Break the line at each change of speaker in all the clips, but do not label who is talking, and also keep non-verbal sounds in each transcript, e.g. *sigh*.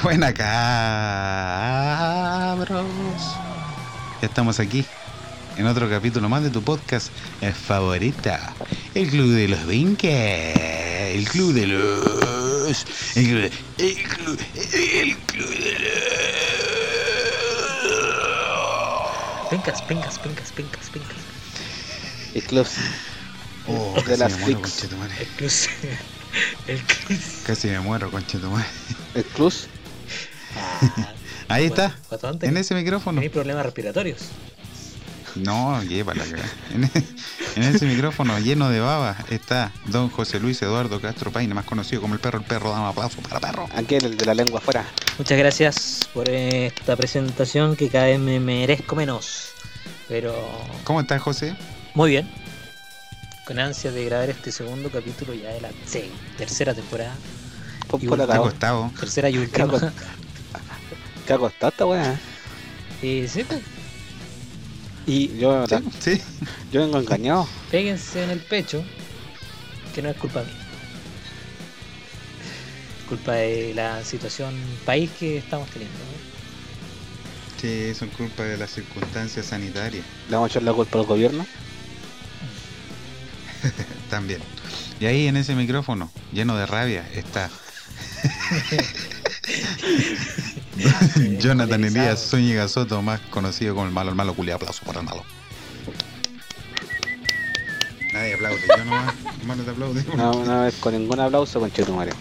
*laughs* Buena cabros. Ya estamos aquí en otro capítulo más de tu podcast eh, favorita. El Club de los Vinques. El Club de los. El Club de. El Club, el club de los.
Pencas.
El club
Oh,
de
casi
las
me muero.
El cruz. El.
Casi me muero, conchetumare.
El club.
Ah,
Ahí está. En ese micrófono.
¿Tenéis problemas respiratorios?
No, llévala. En, e- en ese micrófono lleno de baba está don José Luis Eduardo Castro Paine, más conocido como el perro, el perro, dame aplauso para perro.
Aquel, el de la lengua afuera.
Muchas gracias por esta presentación que cada vez me merezco menos. Pero
¿Cómo estás, José?
muy bien. Con ansias de grabar este segundo capítulo ya de la tercera temporada. Y
por
un
¿Te ha
acá.
costado?
Tercera y última.
¿Qué ha costado esta weá?
Y sí, pues,
Y yo,
Sí, sí.
yo vengo engañado.
péguense en el pecho, que no es culpa mía. Culpa de la situación país que estamos teniendo. ¿no?
Sí, son culpa de las circunstancias sanitarias
Le vamos a echar la culpa al gobierno. *laughs*
también. Y ahí en ese micrófono, lleno de rabia, está *laughs* *laughs* Jonathan
Polarizado.
Elías Zúñiga Soto, más conocido como el malo, el malo culiao, aplauso para el malo. Nadie aplaude, yo nomás, *laughs* hermano te aplaude.
No, una vez con ningún aplauso con Chetumare.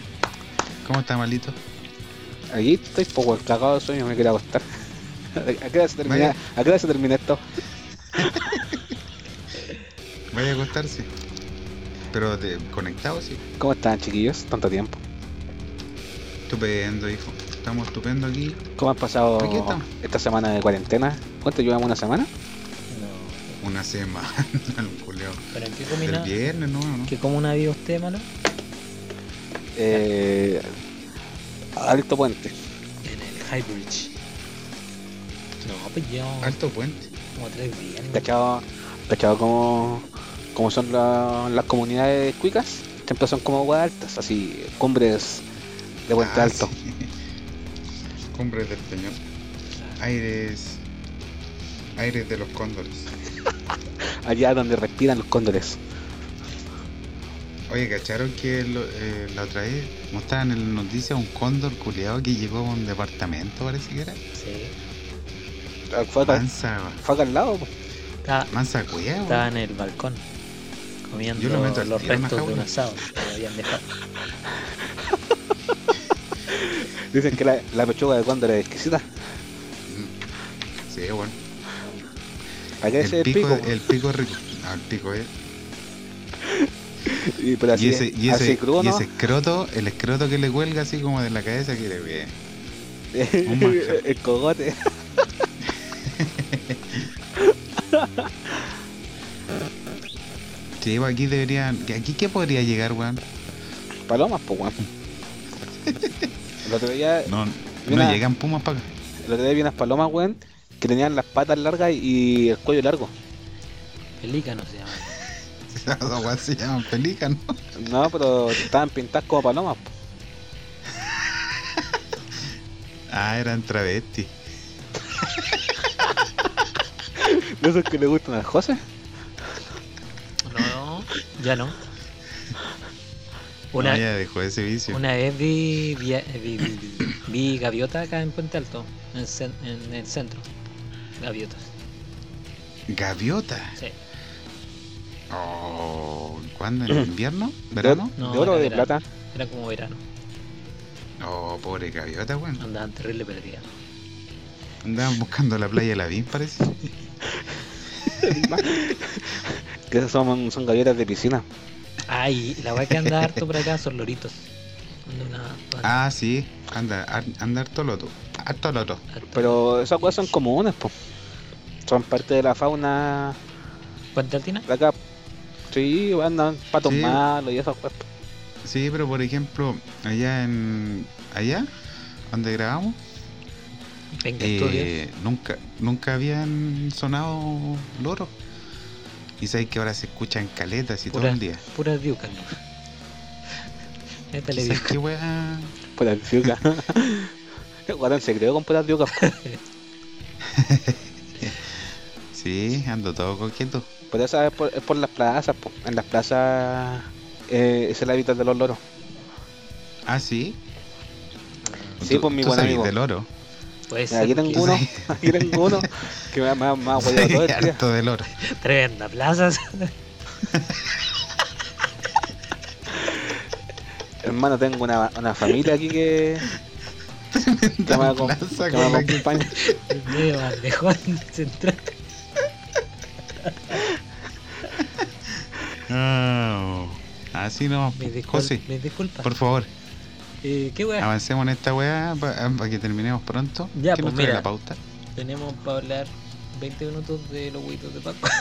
¿Cómo está, malito?
Aquí estoy poco el cagado de sueño, me quiero acostar. *laughs* ¿A qué hora se termina. ¿a qué hora se termina esto?
Vaya a acostarse. Pero de, conectado, sí.
¿Cómo están chiquillos? Tanto tiempo.
Estupendo, hijo. Estamos estupendo aquí.
¿Cómo han pasado esta semana de cuarentena? ¿Cuánto llevamos una semana?
No.
Una semana, *laughs* el culiao.
¿Pero en qué
Del
comuna,
viernes, ¿no? ¿no?
qué comuna vive usted, malo?
Eh, Alto Puente.
En el High Bridge. No, pues yo
Alto puente.
como tres días. ¿no?
¿Cachado, cachado cómo, cómo son la- las comunidades cuicas? Siempre son como aguas altas, así, cumbres de Puente
Ah,
Alto.
sí. Cumbres del Peñón. Aires. Aires de los cóndores.
Allá donde respiran los cóndores.
Oye, ¿cacharon que lo- eh, la otra vez mostraban en las noticias un cóndor culiado que llegó a un departamento, parece que era?
Sí.
Ah, Fue acá,
Mansa,
fue acá al lado, po.
Estaba,
mansa
estaba en el balcón comiendo
Yo lo meto al
los
la
restos de un asado que habían dejado. *laughs*
Dicen que la, la pechuga de cóndor es exquisita.
Sí, bueno.
¿Para qué
El
ese
pico,
pico?
el pico es rico. No, el pico es.
Y, pero así,
y ese, y
así
ese,
crudo,
y ese escroto, el escroto que le cuelga así como de la cabeza que le ve.
el cogote. *laughs*
Sí, pues aquí deberían. ¿Aquí qué podría llegar, weón?
Palomas, pues, weón. *laughs* El otro día,
No,
Mira.
no llegan pumas para acá.
el otro día vi unas palomas, weón, que tenían las patas largas y el cuello largo.
Pelícano se llama. *laughs*
Esas weas se llaman pelícanos.
No, pero estaban pintadas como palomas.
Ah, eran travestis.
¿De esos que le gustan al José?
No, ya no. Una,
No, ya dejó ese vicio.
una vez vi, vi, vi- vi- vi gaviota acá en Puente Alto, en, en el centro. Gaviotas,
Gaviota.
sí.
Oh, ¿Cuándo? ¿En invierno? ¿Verano?
No,
¿De oro o de
verano.
plata?
Era como verano,
Oh, pobre gaviota, weón.
andaban terrible perdida.
Andaban buscando la playa de la Vin, parece. *laughs*
Que esas son, son gaviotas de piscina.
Ay, la weá que anda harto por acá son loritos. Una-
Ah, sí. Anda, anda harto loto. Harto loto.
Pero esas cosas son comunes, pues. Son parte de la fauna
¿Puente Altina?
de acá. Sí, andan patos
Sí.
malos y esas cosas.
Sí, pero por ejemplo, allá en. Allá, donde grabamos,
Venga,
eh, nunca, nunca habían sonado loros. Y sabes que ahora se escuchan caletas y todo el día. *laughs* *laughs*
Puras diucas, ¿no? Métale
¿Sabes
diuca.
qué weá?
Por la ciuca. Guatán se creó con putas de yucas.
Sí, ando todo coqueto.
Por eso es por, es por las plazas, po. en las plazas eh, es el hábitat de los loros.
Ah, sí.
Sí,
Tú-
pues mi
tú
buen amigo.
del oro.
Puede
Mira,
ser *laughs*
aquí tengo uno, aquí tengo uno que me ha, hueveado todo el día.
harto del oro.
Tremenda plaza. *laughs*
Hermano, tengo una, una familia aquí que, que me, acom- que me acompaña. *laughs*
Central.
Así no,
Me
José,
me disculpa.
por favor,
Eh, ¿Qué weá?
avancemos en esta weá para que terminemos pronto.
Ya,
¿Qué
pues
nos trae
mira.
la pauta?
Tenemos para hablar 20 minutos de los huitos de Paco. *laughs*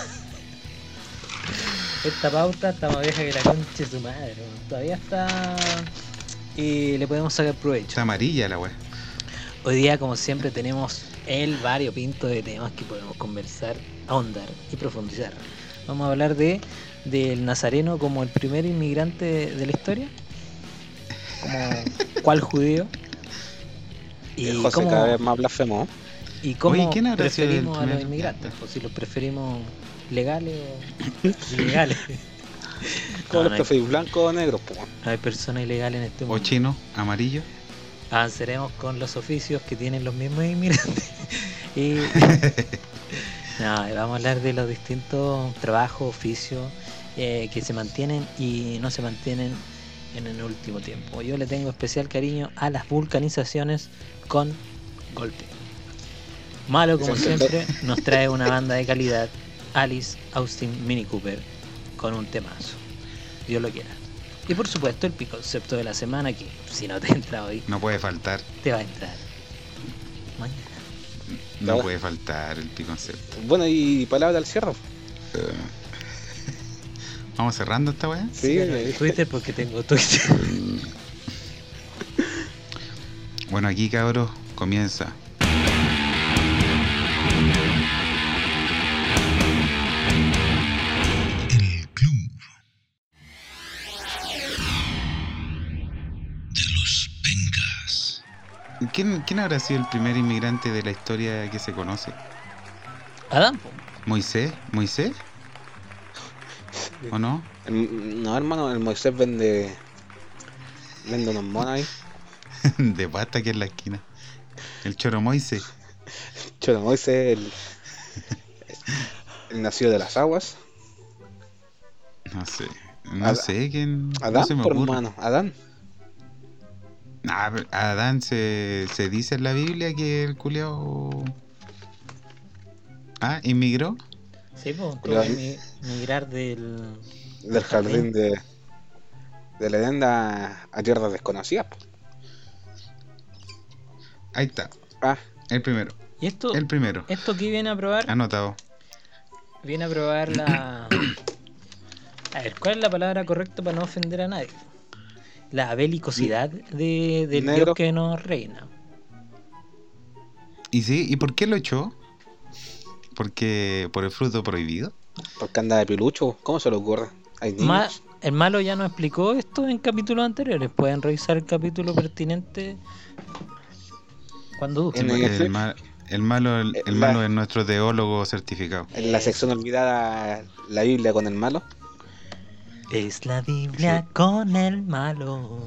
Esta pauta está más vieja que la concha de su madre. Todavía está. Y le podemos sacar provecho.
Está amarilla la weá.
Hoy día, como siempre, tenemos el variopinto de temas que podemos conversar, ahondar y profundizar. Vamos a hablar de del nazareno como el primer inmigrante de la historia, como cuál judío y
El José
cómo,
cada vez más blasfemo.
y cómo
Oye, ¿quién habrá sido el
preferimos a los inmigrantes, o si los preferimos legales o *laughs* ilegales.
¿Cómo
No,
los
no hay,
preferís, blanco o negro? po?
no hay personas ilegales en este
O
mundo.
chino, amarillo.
avanzaremos con los oficios que tienen los mismos inmigrantes. *laughs* y *laughs* no, vamos a hablar de los distintos trabajos, oficios eh, que se mantienen y no se mantienen en el último tiempo. Yo le tengo especial cariño a las vulcanizaciones con golpe. Malo como siempre, nos trae una banda de calidad, Alice Austin Mini Cooper, con un temazo. Dios lo quiera. Y por supuesto el concepto de la semana que si no te entra hoy,
No puede faltar.
te va a entrar. Mañana.
No puede faltar el piconcepto.
Bueno, y palabra al cierre.
Vamos cerrando esta weá.
Sí,
Twitter porque tengo Twitter. *laughs*
Bueno, aquí cabros comienza. El club de los Vengas. ¿Quién, ¿Quién habrá sido el primer inmigrante de la historia que se conoce?
Adam.
¿Moisés? ¿Moisés? ¿O no?
el- no, hermano, el Moisés vende. Vende unos monos ahí. *laughs*
de pasta aquí en la esquina. El choro Moisés. *laughs*
Choro Moisés, el. El nacido de las aguas.
No sé. No
Ad-
sé quién. no
Adán,
se me
por
ocurre.
hermano. Adán.
Ah, pero Adán se, se dice en la Biblia que el culiao. Ah, inmigró.
Sí, pues, migrar del.
Del jardín de. De la Edén a, tierras desconocidas.
Ahí está.
Ah,
El primero.
¿Y esto,
El primero.
esto que viene a probar?
Anotado.
Viene a probar la. *coughs* A ver, ¿cuál es la palabra correcta para no ofender a nadie? La belicosidad de, del
Negro.
Dios que nos reina.
¿Y sí? ¿Y por qué lo echó? Porque por el fruto prohibido.
Porque anda de pilucho. ¿Cómo se le ocurre? Hay niños.
Ma- el malo ya nos explicó esto en capítulos anteriores. Pueden revisar el capítulo pertinente cuando
Sí,
el-
el, ma- el malo, el, el
la-
malo es nuestro teólogo certificado.
En la sección olvidada, la Biblia con el malo.
Es la Biblia con el malo.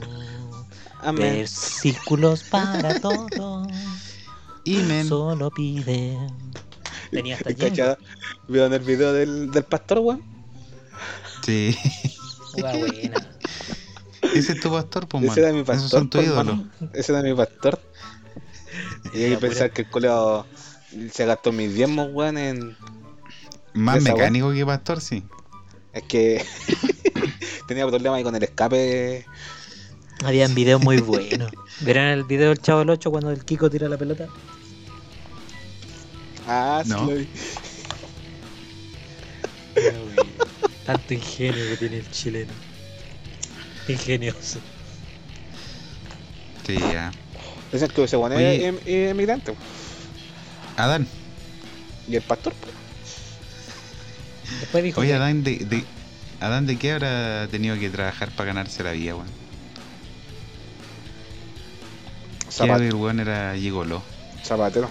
Amén.
Versículos para todos. *laughs*
Imen.
Solo pide. Tenía hasta. *laughs*
¿Cachado? ¿Vieron el video del, del pastor, weón?
Sí. *laughs*
Hueá buena.
Ese es tu pastor, pues,
Ese
mano.
era mi pastor.
Esos son tus
pues. Ese era mi pastor. Y hay que pensar
pura-
que el colegio se gastó mis diezmos, weón, en...
Más
Esa
mecánico que pastor, sí.
Es que *laughs* tenía problemas ahí con el escape.
Habían videos muy buenos. ¿Verán el video del Chavo del 8 cuando el Kiko tira la pelota?
Ah, sí
No.
lo vi.
Tanto ingenio que tiene el chileno. Ingenioso.
Sí, ya.
Dicen que ese weón
Oye.
es em- es emigrante.
Adán.
Y el pastor, pues,
Después dijo
Oye,
que-
Adán, ¿de, de, Adán, ¿de qué habrá tenido que trabajar para ganarse la vida, weón? Creo
Zapat-
que el weón era gigolo.
zapatero.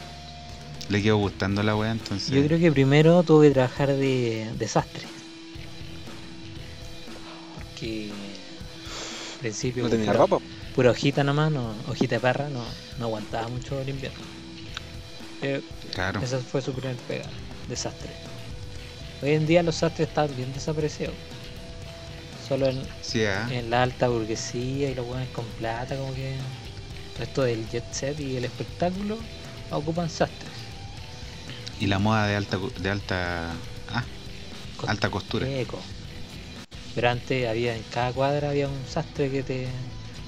Le quedó gustando la weá, entonces.
Yo creo que primero tuve que trabajar de desastre. Porque al principio
No tenía
pura,
ropa.
pura hojita nomás, no, hojita de parra, no, no aguantaba mucho el invierno. Eh,
Claro.
esa fue su primer pega, desastre. Hoy en día los sastres están bien desaparecidos. Solo en,
Sí, ah.
en la alta burguesía y los buenos con plata, como que el resto del jet set y el espectáculo ocupan sastres.
Y la moda de alta cu- de alta ah, alta costura.
Eco. Pero antes había en cada cuadra había un sastre que te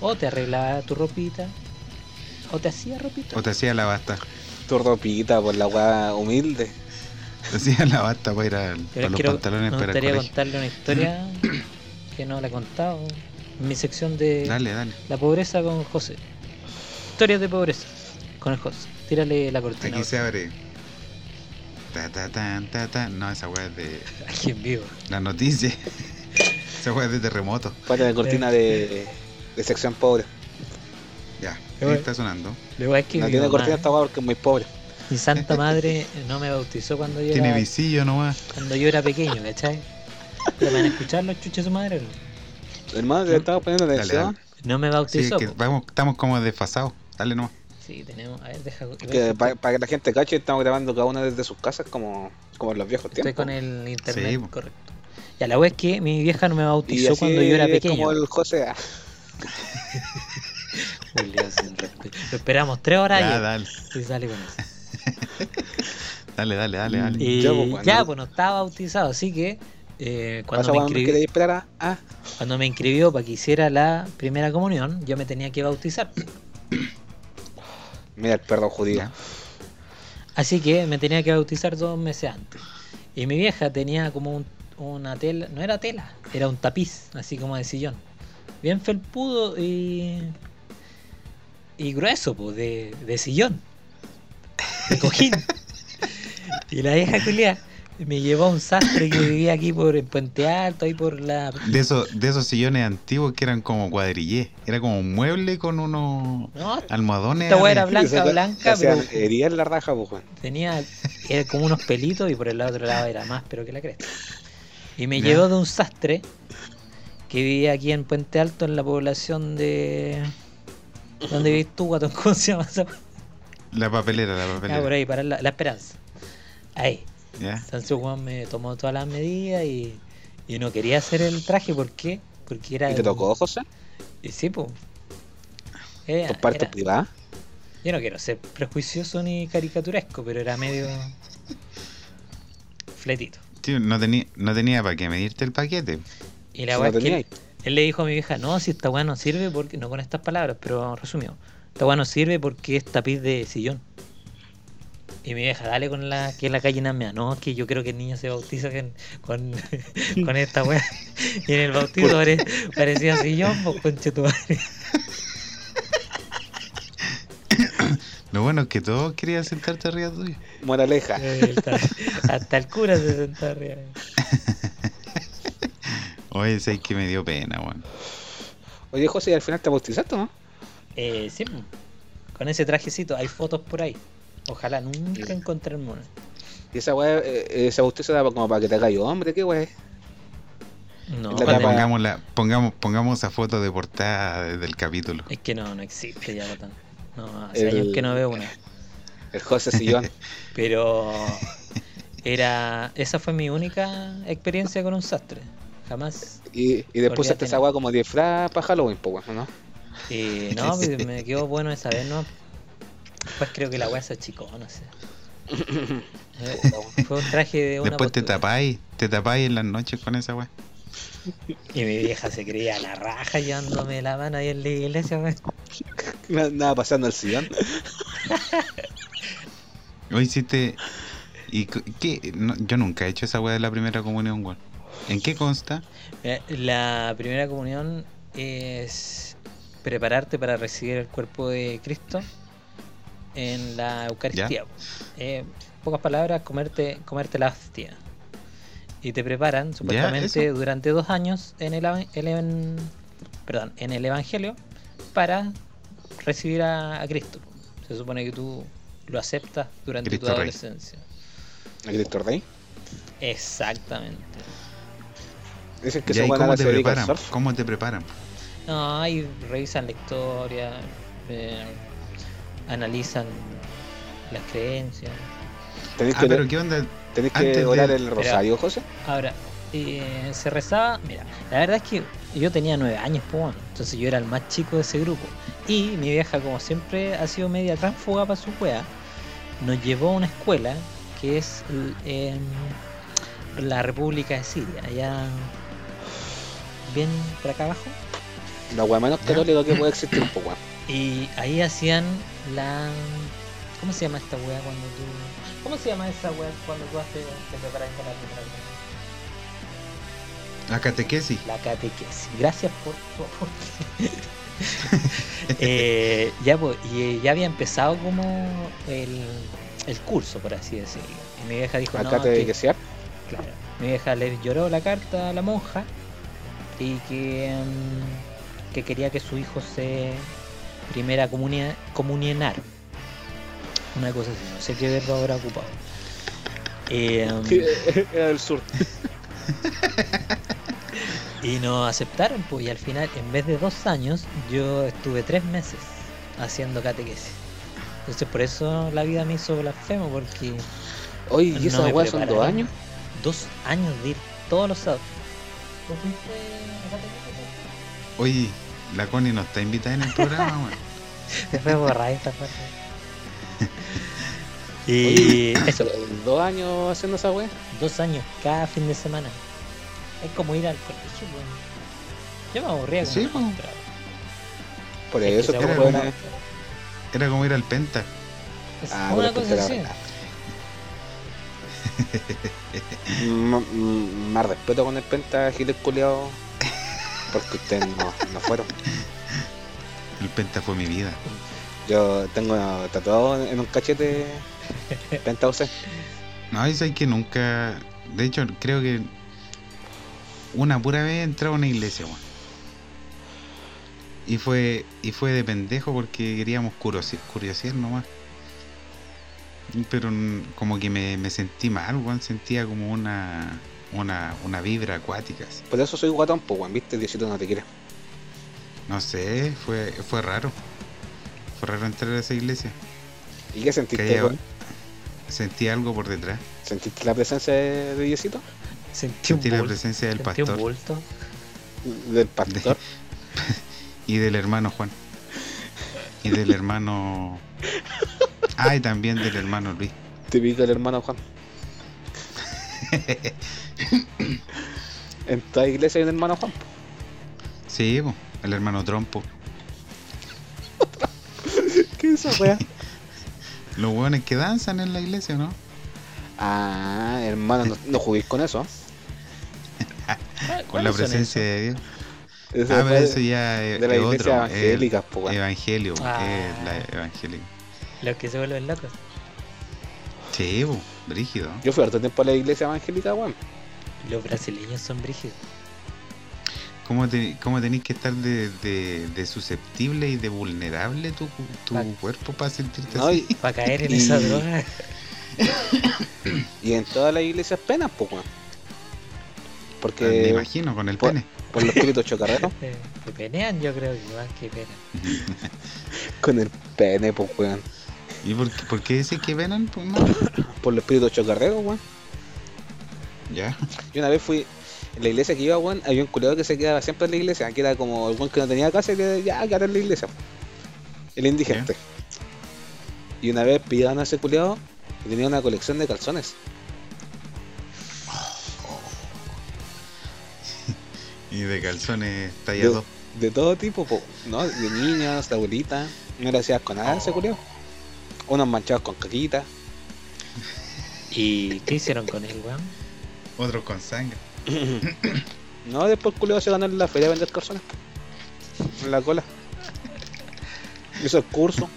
o te arreglaba tu ropita o te hacía ropita.
O te hacía la basta.
Tu ropita por la weá humilde.
Te hacía la basta para ir al, para
Pero
los
quiero,
pantalones
me
para el
gustaría contarle una historia *coughs* que no la he contado en mi sección de
Dale, dale.
la pobreza con José. Historias de pobreza con el José. Tírale la cortina.
Aquí se abre. Ta, ta, ta, ta. No, esa weá es de *laughs*
Aquí en vivo.
la noticia. *laughs* esa weá es de terremoto.
Parte de cortina de, de sección pobre.
Ya,
Qué
ahí está sonando.
Luego es que
No tiene cortina esta weá porque es muy pobre.
mi santa *laughs* madre no me bautizó cuando yo
Tiene
era
visillo nomás.
cuando yo era pequeño, ¿cachai? ¿Me van a escuchar los chuches de su madre? o no?
Hermano, te estaba poniendo atención.
No me
Sí, es
bautizó.
que vamos, estamos como desfasados. Dale nomás.
Sí, tenemos. A ver, deja.
Que para que la gente cache, estamos grabando cada una desde sus casas como, como en los viejos
Estoy
tiempos.
con el internet,
Sí,
correcto. Ya, la wea es que mi vieja no me
Y
bautizó cuando yo era
es
pequeño.
Como el José. *laughs*
Julio, sin respeto. Lo esperamos tres horas
Ya,
ayer
dale.
y sale con eso. *laughs*
Dale, dale, dale, dale.
Y
Ya,
ya,
pues,
pues,
bueno.
no estaba bautizado, así que eh, cuando, me
queréis esperar a. Ah,
cuando me inscribió para que hiciera la primera comunión, yo me tenía que bautizar.
Mira el perro judío.
Ya.
Así que me tenía que bautizar dos meses antes. Y mi vieja tenía como un- una tela, no era tela, era un tapiz, así como de sillón. Bien felpudo y. y grueso, pues, de, de sillón. De cojín. *laughs* y la vieja culia me llevó a un sastre que vivía aquí por en Puente Alto, ahí por la.
De esos, de esos sillones antiguos que eran como cuadrillé. Era como un mueble con unos
No,
almohadones.
Esta weá era blanca, blanca, pero
heridas en la raja, pues,
tenía era como unos pelitos y por el otro lado era más pero que la cresta. Y me
Ya.
llevó de un sastre que vivía aquí en Puente Alto en la población de ¿Dónde vivís tú, guatón? *laughs* ¿Cómo se llama?
La papelera, la
Ah, por
papelera.
ahí, para la, la esperanza. Ahí. Entonces Juan me tomó todas las medidas y, y no quería hacer el traje, ¿por qué? Porque era.
¿Y te
un-
tocó, José?
Y sí, pues. Era-
¿Tus partes
era-
privadas?
Yo no quiero ser prejuicioso ni caricaturesco, pero era medio. fletito.
Tío, no tenía, no tenía para qué medirte el paquete.
Y la weá que él le dijo a mi vieja, no, si esta weá no sirve porque, no con estas palabras, pero resumido, esta weá no sirve porque es tapiz de sillón. Y mi vieja, dale con la que es la calle Namea, no, es que yo creo que el niño se bautiza con, con, *laughs* con esta weá. Y en el bautizo pare- parecía sillón, pues conche tu madre.
Lo bueno es que todos querían sentarte arriba tuyo.
Moraleja.
Hasta, el cura se sentó arriba. *laughs*
Oye, sé que me dio pena, weón.
Oye, José, ¿y al final te bautizaste, no?
Eh, sí, con ese trajecito, hay fotos por ahí. Ojalá nunca encontrarme una.
Y esa weá, eh, ese bautizo era como para que te haga yo, hombre, qué weá.
No,
La tapa-
pongamos, la, pongamos, pongamos esa foto de portada de- del capítulo.
Es que no, no existe ya, botán. No, hace
El-
años que no veo una. *laughs*
El José Sillón. *laughs*
Pero era. Esa fue mi única experiencia con un sastre. Jamás.
y, y después usaste esa weá como disfraz para Halloween, pues, weón, ¿no?
Y no, *laughs* pues, me quedó bueno esa vez, ¿no? Después creo que la weá se achicó, no sé. *laughs* Eh, Fue un traje de una
Después te tapáis, te tapáis en las noches con esa weá.
Y mi vieja se creía la raja llevándome la mano ahí en la iglesia, weón.
Nada, pasando el sillón.
Hoy hiciste. ¿Y qué? No, yo nunca he hecho esa weá de la primera comunión, weón. ¿En qué consta?
Mira, La primera comunión es prepararte para recibir el cuerpo de Cristo en la Eucaristía. Eh, pocas palabras, comerte, comerte la hostia. Y te preparan supuestamente durante dos años en el, evan- perdón, en el Evangelio para recibir a, a Cristo. Se supone que tú lo aceptas durante
Cristo
tu adolescencia.
¿A Cristo Rey?
Exactamente.
Dicen que
¿Y
se
cómo
la
te preparan? ¿Cómo te preparan?
No, ahí revisan la historia, eh, analizan las creencias.
¿Tenés
Ah,
que,
pero ¿qué onda?
tenés
antes
que
de-
orar el rosario, José?
Ahora, eh, se rezaba, mira, la verdad es que yo tenía nueve años, pues bueno, entonces yo era el más chico de ese grupo. Y mi vieja, como siempre ha sido media tránsfuga para su wea, nos llevó a una escuela que es en la República de Siria, allá bien por acá abajo.
La weá menos católica que puede existir, pues weón.
Y ahí hacían la... ¿Cómo se llama esta wea cuando tú... ¿Cómo se llama esa wea cuando tú haces, te preparas para la primera comunión?
La catequesis.
La catequesis. Gracias por tu aporte. *laughs* Eh, ya, pues, y eh, ya había empezado como el, el curso, por así decirlo. Y mi vieja dijo, no,
Acá te
que-
que sea.
claro. Mi vieja le lloró la carta a la monja y que, mm, que quería que su hijo se primera comunia, comunionara. Una cosa así, no sé qué verbo habrá ocupado. Eh,
Era del sur. *laughs*
Y nos aceptaron, pues, y al final, en vez de dos años, yo estuve tres meses haciendo catequesis. Entonces, por eso la vida me hizo blasfemo, porque
Oye, ¿y
No
esas weas son dos años?
dos años de ir todos los sábados. ¿Tú fuiste a catequesis?
Oye, la Connie no está invitada en el programa, *laughs* weón.
Se fue borrar esta parte. *laughs* Y eso,
¿Dos años haciendo esa wea?
dos años cada fin de semana. Es como ir al colegio, weón. Yo me aburría como
Sí,
contra.
Por eso que
era
una-
Era como ir al Penta.
Es
Ah,
una cosa así. *laughs*
Más respeto con el penta Giles culiao. Porque ustedes no, no fueron.
El Penta fue mi vida.
Yo tengo tatuado en un cachete penta UC.
No, es que nunca. De hecho, creo que una pura vez he entrado a una iglesia, weón. Y fue, y fue de pendejo porque queríamos curiosi- curiosear nomás. Pero como que me, me sentí mal, weón. Sentía como una, una, una vibra acuática. así.
Por eso soy guatón, pues weón, viste, Diosito no te quiere.
No sé, fue, fue raro. Fue raro entrar a esa iglesia.
¿Y qué sentiste,
Que haya-
weón?
Sentí algo por detrás.
¿Sentiste la presencia de Diosito?
Sentí, un
Sentí la presencia del
sentí un
pastor
bulto.
Del pastor. *laughs*
y del hermano Juan. Y del hermano. *laughs* Ah, y también del hermano Luis.
Típico del hermano Juan. *laughs* en toda iglesia hay un hermano Juan.
Sí, po, el hermano Trompo. *laughs*
¿Qué es esa weá? *laughs*
Los hueones que danzan en la iglesia, ¿no?
Ah, hermano, no, no juguéis con eso.
Ah, *laughs*
Con la
¿cuáles son
presencia de Dios.
Eso
Ah, pero
es
eso ya es,
de la
es
iglesia
otro.
evangélica,
es
po, weón.
Evangelio,
Ah.
es la evangélica.
esos? Los que se vuelven locos.
Sí, brígido.
Yo fui harto tiempo a la iglesia evangélica, weón.
Los brasileños son brígidos.
¿Cómo, te- cómo tenés que estar de, de- de susceptible y de vulnerable tu, tu
Ah.
cuerpo para sentirte
No,
así?
Para caer en *laughs*
Y-
esa droga.
y en todas las iglesias penas, pues, weón.
Me
Porque
imagino, con el
por-
pene.
por los espíritus chocarreros, *laughs*
Eh, Que penean, yo creo que más que pena. *laughs*
con el pene, pues, weón.
¿Y por, qué- por qué decís que venan? Pues, no?
Por los espíritus chocarreros, weón.
Ya.
Yo una vez fui en la iglesia que iba, weón, había un culiado que se quedaba siempre en la iglesia, que era como el weón que no tenía casa y le ya, quédate en la iglesia. El indigente. Y una vez pillaron a ese culiado y tenía una colección de calzones. *laughs*
Y de calzones tallados.
de todo tipo, po, ¿no? De niñas, de abuelita. No le hacías con nada a ese culiado. Unos manchados con caquita.
¿Y qué hicieron con él, weón?
Otros con sangre. *coughs*
No, después el culiado se ganó en la feria a vender calzones. En la cola. Hizo el curso.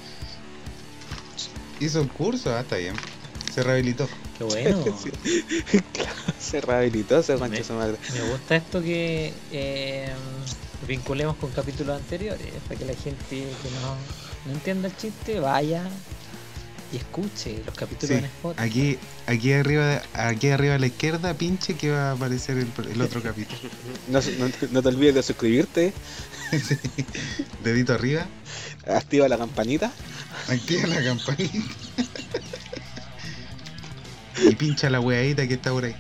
Hizo un curso, ah, está bien. Se rehabilitó.
Qué bueno. *laughs*
Sí. Claro, se rehabilitó ese
Me-
su madre.
Me gusta esto que eh, vinculemos con capítulos anteriores, para que la gente que no, no entienda el chiste, vaya y escuche los capítulos
Sí,
en Spotify.
aquí, aquí arriba, aquí arriba a la izquierda, pinche que va a aparecer el, el otro capítulo. *laughs*
No, no, no te olvides de suscribirte,
Sí. *laughs* Dedito arriba,
activa la campanita.
activa la campanita. *laughs* y pincha la weadita que está por ahí.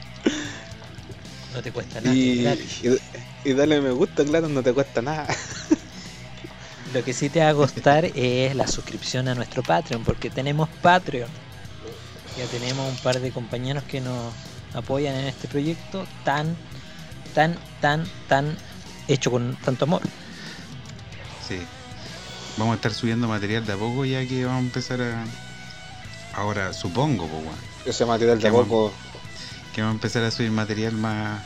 No te cuesta nada,
y dale me gusta, claro, no te cuesta nada.
Lo que sí te va a costar es la suscripción a nuestro Patreon, porque tenemos Patreon. Ya tenemos un par de compañeros que nos apoyan en este proyecto tan, tan, tan, tan hecho con tanto amor.
Sí. Vamos a estar subiendo material de a poco ya que vamos a empezar a. Ahora, supongo, pues, weón,
Ese material de
bueno.
poco.
que vamos a empezar a subir material más.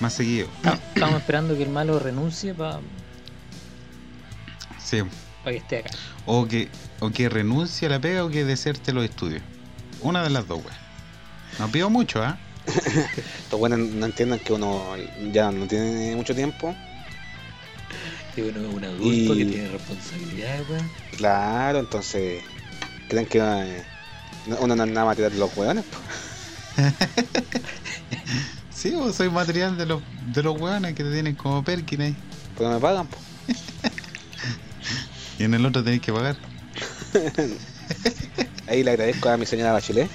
más seguido.
Estamos- Estamos esperando que el malo renuncie para
Sí.
que esté acá.
O que, o que renuncie a la pega o que deserte los estudios. Una de las dos, weón. No pido mucho, ¿ah? *laughs*
Estos buenos no entiendan que uno ya no tiene mucho tiempo.
Que uno es un adulto
Y-
que tiene responsabilidades, weón.
Claro, entonces creen que eh, no- uno no es nada material de los hueones. po. *laughs*
Sí, vos soy material de los, de los weones que te tienen como Perkin ahí.
Pero no me pagan. po. *laughs*
Y en el otro tenés que pagar. *laughs*
Ahí le agradezco a mi señora Bachelet.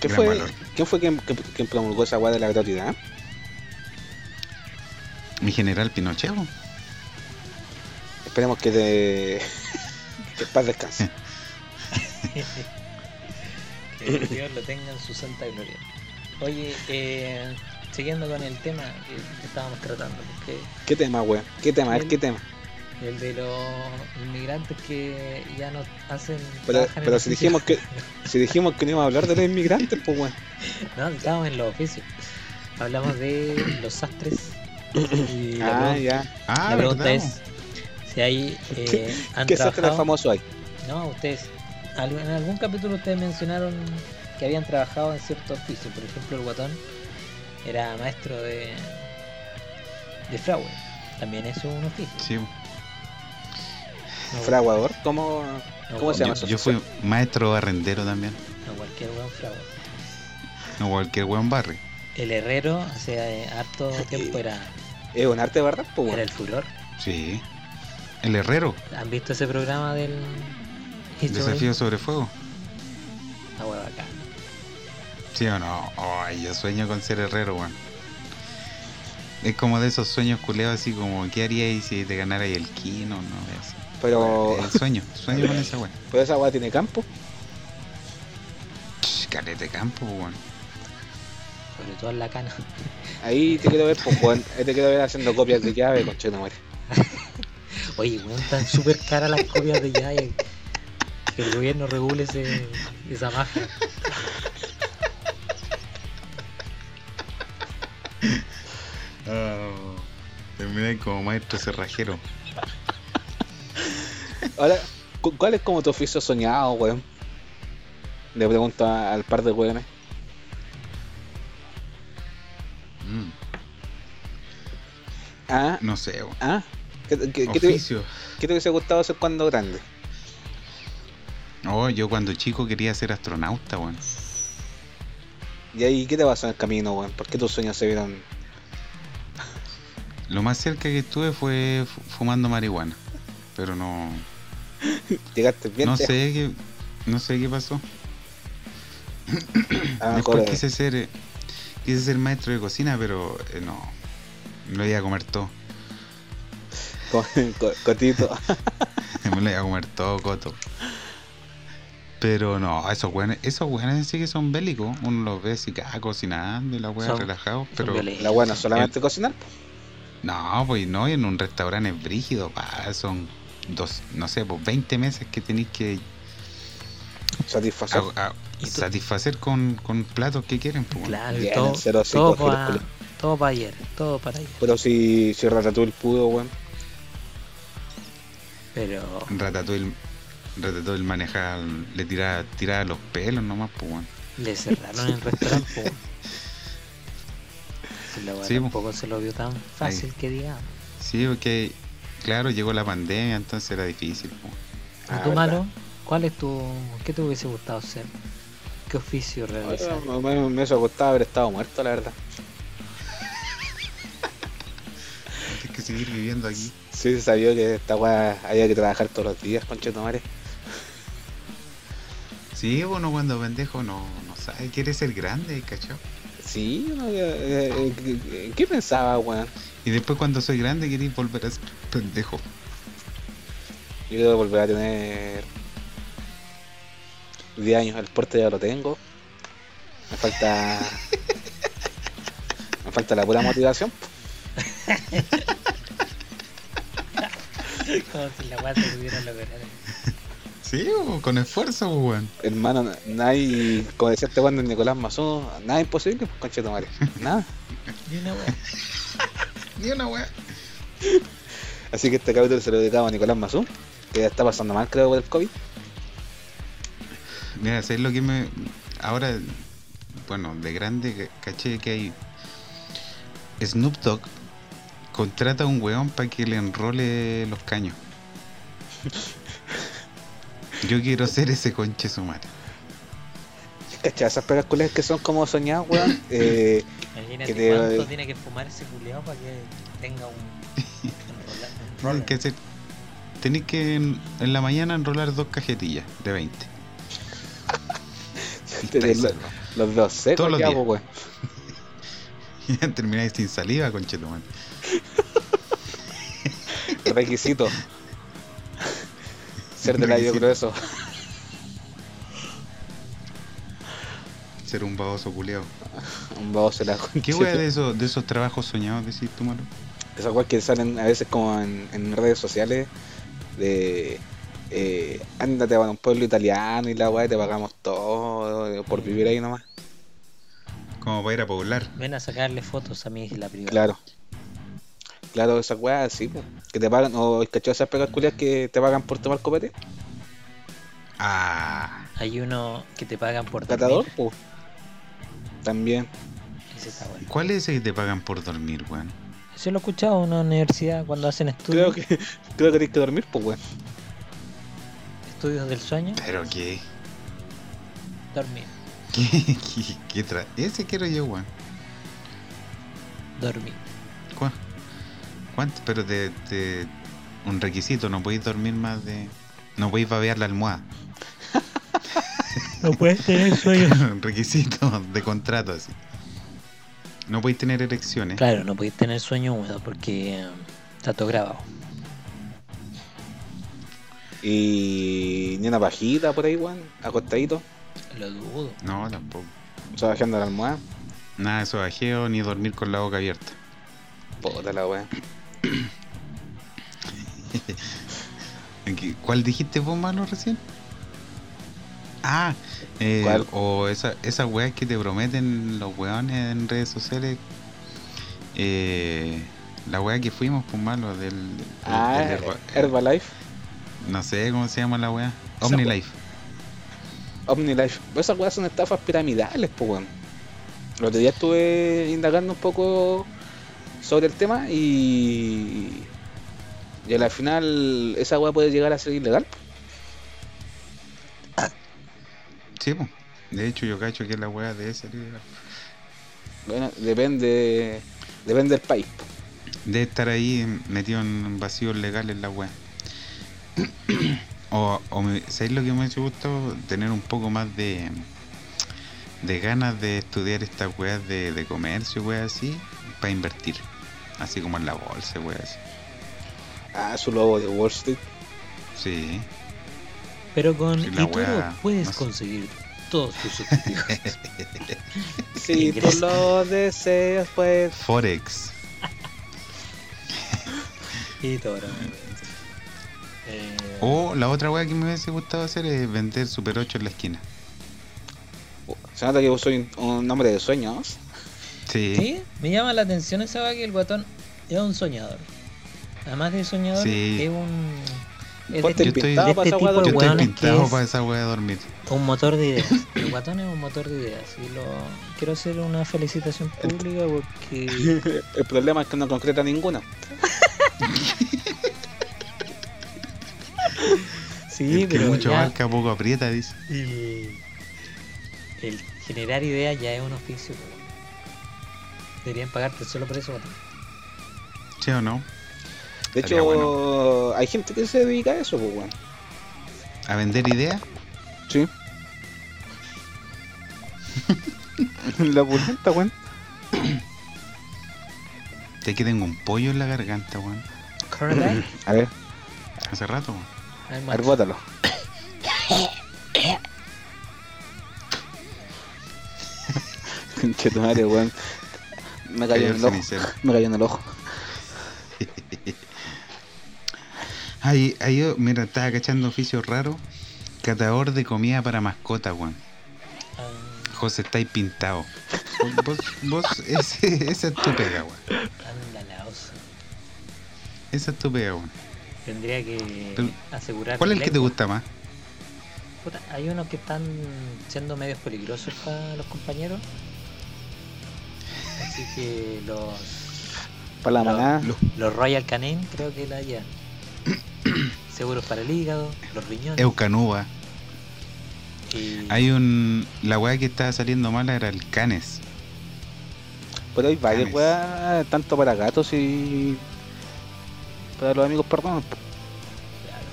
¿Qué fue. ¿Quién fue quien, quien- quien promulgó esa weá de la gratuidad?
Mi general Pinochet.
Esperemos que te. *laughs* que paz descanse. *laughs*
Que Dios lo tenga en su santa gloria. Oye, eh, siguiendo con el tema que, que estábamos tratando, porque
¿Qué tema, weón? ¿Qué tema? Ver, ¿qué tema?
el de los inmigrantes que ya no hacen.
Pero,
trabajan en
pero si dijimos que *laughs* si dijimos que no íbamos a hablar de los inmigrantes, pues weón.
No, estábamos en los oficios. Hablamos de los sastres. Y *coughs* la,
Ah, ya.
Ah,
la pregunta
¿verdad,
es: si ahí eh,
¿Qué sastre
trabajado.
famoso hay?
No, ustedes. En algún capítulo ustedes mencionaron que habían trabajado en cierto oficio. Por ejemplo, el guatón era maestro de. de fraude. También es un oficio.
Sí,
No,
Fraguador, ¿cómo,
no,
cómo se llama
yo,
eso?
yo fui maestro barrendero también.
No cualquier buen fraude.
No cualquier weón barri.
El herrero hace eh, harto tiempo era,
Es un arte, ¿verdad? Pues
era
weón.
el furor.
Sí. El herrero.
¿Han visto ese programa del History?
Desafío sobre fuego.
La hueá acá.
¿Sí o no? Ay, yo sueño con ser herrero, weón. Es como de esos sueños culeados así como, ¿qué haríais si te ganara el kino? No, así.
Pero,
El sueño, sueño con esa weón. *laughs*
pero esa weá tiene campo.
Ch, Calete campo, weón.
Sobre todo en la cana.
Ahí te quiero ver, pues weón. Ahí te quiero ver haciendo copias de llave, con madre. *laughs*
Oye, weón, están súper caras las copias de Yaya. Que el gobierno regule ese, esa magia.
Como maestro cerrajero.
Ahora, cu- ¿cuál es como tu oficio soñado, weón? Le pregunto al par de weones.
Mm,
Ah,
no sé, weón.
ah. ¿Qué, qué- qué te,
Oficio.
qué te hubiese gustado hacer cuando grande?
Oh, yo cuando chico quería ser astronauta, weón.
¿Y ahí qué te pasó en el camino, weón? ¿Por qué tus sueños se vieron?
Lo más cerca que estuve fue fu- fumando marihuana. Pero no.
Llegaste bien
No sé qué. No sé qué pasó.
A lo mejor,
Después quise ser. Quise ser maestro de cocina, pero eh, no. Me lo iba a comer todo.
co- co- cotito. *laughs*
Me lo iba a comer todo, coto. Pero no, esos weones, esos weones sí que son bélicos. Uno los ve así, ah, cocinando y la wea
Son-
relajado.
Son
Pero.
La es solamente cocinar.
No, pues no, y en un restaurante brígido, pa, son dos, no sé, pues 20 meses que tenéis que
Satisfacer.
satisfacer con, con platos que quieren. Pues.
Claro, y
Bien,
todo,
cero
todo para todo pa ayer, todo para ayer.
Pero si, si Ratatouille pudo, weón.
Pero
Ratatouille, Ratatouille manejaba, le tiraba, tiraba los pelos nomás, pues, weón.
le cerraron el restaurante. po. Si la weá
Sí,
tampoco se lo vio tan fácil que digamos.
Sí, porque, claro, llegó la pandemia, entonces era difícil. po.
¿Y
Ah,
tú. Malo? ¿Cuál es tu. ¿Qué te hubiese gustado hacer? ¿Qué oficio realizar?
Me, me, me hubiese gustado haber estado muerto, la verdad. *laughs*
Tienes que seguir viviendo aquí.
Sí, se sabía que esta weá había que trabajar todos los días, conchetumare.
Sí, uno cuando pendejo no, no sabe, quiere ser grande, ¿cachao?
Sí, uno, eh, eh, ¿qué- ¿qué pensaba, weón?
Y después cuando soy grande quería volver a ser pendejo.
Yo quiero volver a tener 10 años, el porte ya lo tengo. Me falta. *laughs* me falta la pura motivación. *laughs*
Como si la weá se pudiera lograr.
Sí, con esfuerzo, weón.
Hermano, nadie, como decía este cuando Nicolás Mazú, nada imposible, pues, conchetumare. *laughs* Nada.
Ni una weá. *laughs*
Ni una weá.
Así que este capítulo se lo dedicamos a Nicolás Mazú, que ya está pasando mal, creo, por el COVID.
Mira, ¿sabes lo que me. Ahora, bueno, de grande, caché que hay. Snoop Dogg contrata a un weón para que le enrole los caños. *laughs* Yo quiero ser ese conche su madre.
¿Cachai? Esas pegas culiadas que son como soñadas, weón. Eh,
Imagínate
Que te-
cuánto tiene que fumar ese culeado para que tenga un. *laughs* enroller.
que hacer. Tenés que en, en la mañana enrolar dos cajetillas de 20.
tener *laughs* los, los dos secos
Todos los
ya,
días.
pues, weón.
Y *laughs* termináis sin saliva, conche tu madre.
Requisito. Ser de labio
Requisito.
grueso.
Ser un baboso culeado. *laughs*
Un baboso de la
¿Qué wea de esos, de esos trabajos soñados decís tú, malo?
Esas weas que salen a veces como en, en redes sociales de eh, ándate a un pueblo italiano y la weá te pagamos todo eh, por vivir ahí nomás.
Como para ir a poblar.
Ven a sacarle fotos a mi isla privada.
Claro. Claro, esas weas sí, po, que te pagan, o ¿cachai? esas pegas culias que te pagan por tomar copete.
Ah,
Hay uno que te pagan por
Catador,
dormir.
po. También.
Ese está bueno.
¿cuál es ese que te pagan por dormir, weón?
Eso lo he escuchado en una universidad cuando hacen estudios,
Creo que *laughs* creo que tienes que dormir, pues weón.
estudios del sueño.
¿Pero qué?
Dormir. *laughs*
¿Qué, qué, qué tra- Ese quiero yo, weón.
Dormir.
¿Cuá- ¿Cuánto? Pero de, de un requisito, no podéis dormir más de. No podéis babear la almohada.
No puedes tener sueño. *laughs*
un requisito de contrato así. No podéis tener erecciones.
Claro, no podéis tener sueño húmedo porque eh, está todo grabado.
Y ni una pajita por ahí, weón, acostadito,
Lo dudo.
No, tampoco.
o sea, bajando la almohada.
Nada de sobajeo ni dormir con la boca abierta.
Puta la weá. *coughs*
¿Qué- ¿Cuál dijiste vos, malo, recién? Ah, eh,
¿Cuál?
o esa, esas weas que te prometen los weones en redes sociales. Eh, la wea que fuimos, pues malo, del. del-
Ah,
del Herba-
Herbalife,
no sé cómo se llama la wea. OmniLife.
OmniLife. Pues esas weas son estafas piramidales, pues weón. El otro día estuve indagando un poco sobre el tema y. Y al final esa wea puede llegar a ser ilegal. *coughs*
Sí. De hecho, yo cacho que la wea de ese libro
Bueno, depende. Depende del país.
debe estar ahí metido en vacíos legales la wea. *coughs* o, o me, ¿sabéis lo que me hubiese gustado? Tener un poco más de de ganas de estudiar estas weas de, de comercio, weas así, para invertir. Así como en la bolsa, así.
Ah, su lobo de Wall Street.
Sí.
Pero con
Sí, wea,
puedes
no sé.
conseguir todos tus objetivos. *laughs*
Si tú lo deseas, pues.
Forex. *laughs*
eToro. Eh,
O la otra wea que me hubiese gustado hacer es vender Super 8 en la esquina.
Se nota que vos soy un, un hombre de sueños.
Sí.
Me llama la atención esa va que el guatón es un soñador. Además de soñador, es un. Es este
este
yo estoy, pintado para esa wea de dormir.
Un motor de ideas. El guatón es un motor de ideas. Y lo... Quiero hacer una felicitación pública porque. *laughs*
el problema es que no concreta ninguna. *laughs*
sí,
el que
pero
mucho
ya...
poco aprieta, dice.
El... generar ideas ya es un oficio. Deberían pagarte solo por eso.
¿Sí o no?
De
Estaría
hecho,
bueno.
hay gente que se dedica a eso, pues, weón.
A vender ideas.
Sí. *laughs* La pulenta, weón.
Te que tengo un pollo en la garganta, weón. *clears throat*
A ver,
Hace rato, weón.
A ver, bótalo. *coughs* Conche tu madre, weón. *laughs* Me cayó en el ojo.
cenicero.
Me cayó en el ojo.
Ay, ay, yo, mira, estaba cachando oficios raros. Catador de comida para mascotas, weón.
Ah,
José, estáis pintado. *laughs* Vos, vos, ese, esa es tu pega, weón.
anda la osa.
Esa es tu pega, weón.
Tendría que asegurar.
¿Cuál es el que te gusta más?
Puta, hay unos que están siendo medios peligrosos para los compañeros. Así que los,
Para la
Lo-
manada.
los Royal Canin creo que la llevan. *clears throat* Seguros para el hígado, los riñones.
Eucanuba.
y
Hay un. La weá que estaba saliendo mala era el Canes.
Pero hay varias weas, tanto para gatos y. Para los amigos perdones. po.
Claro.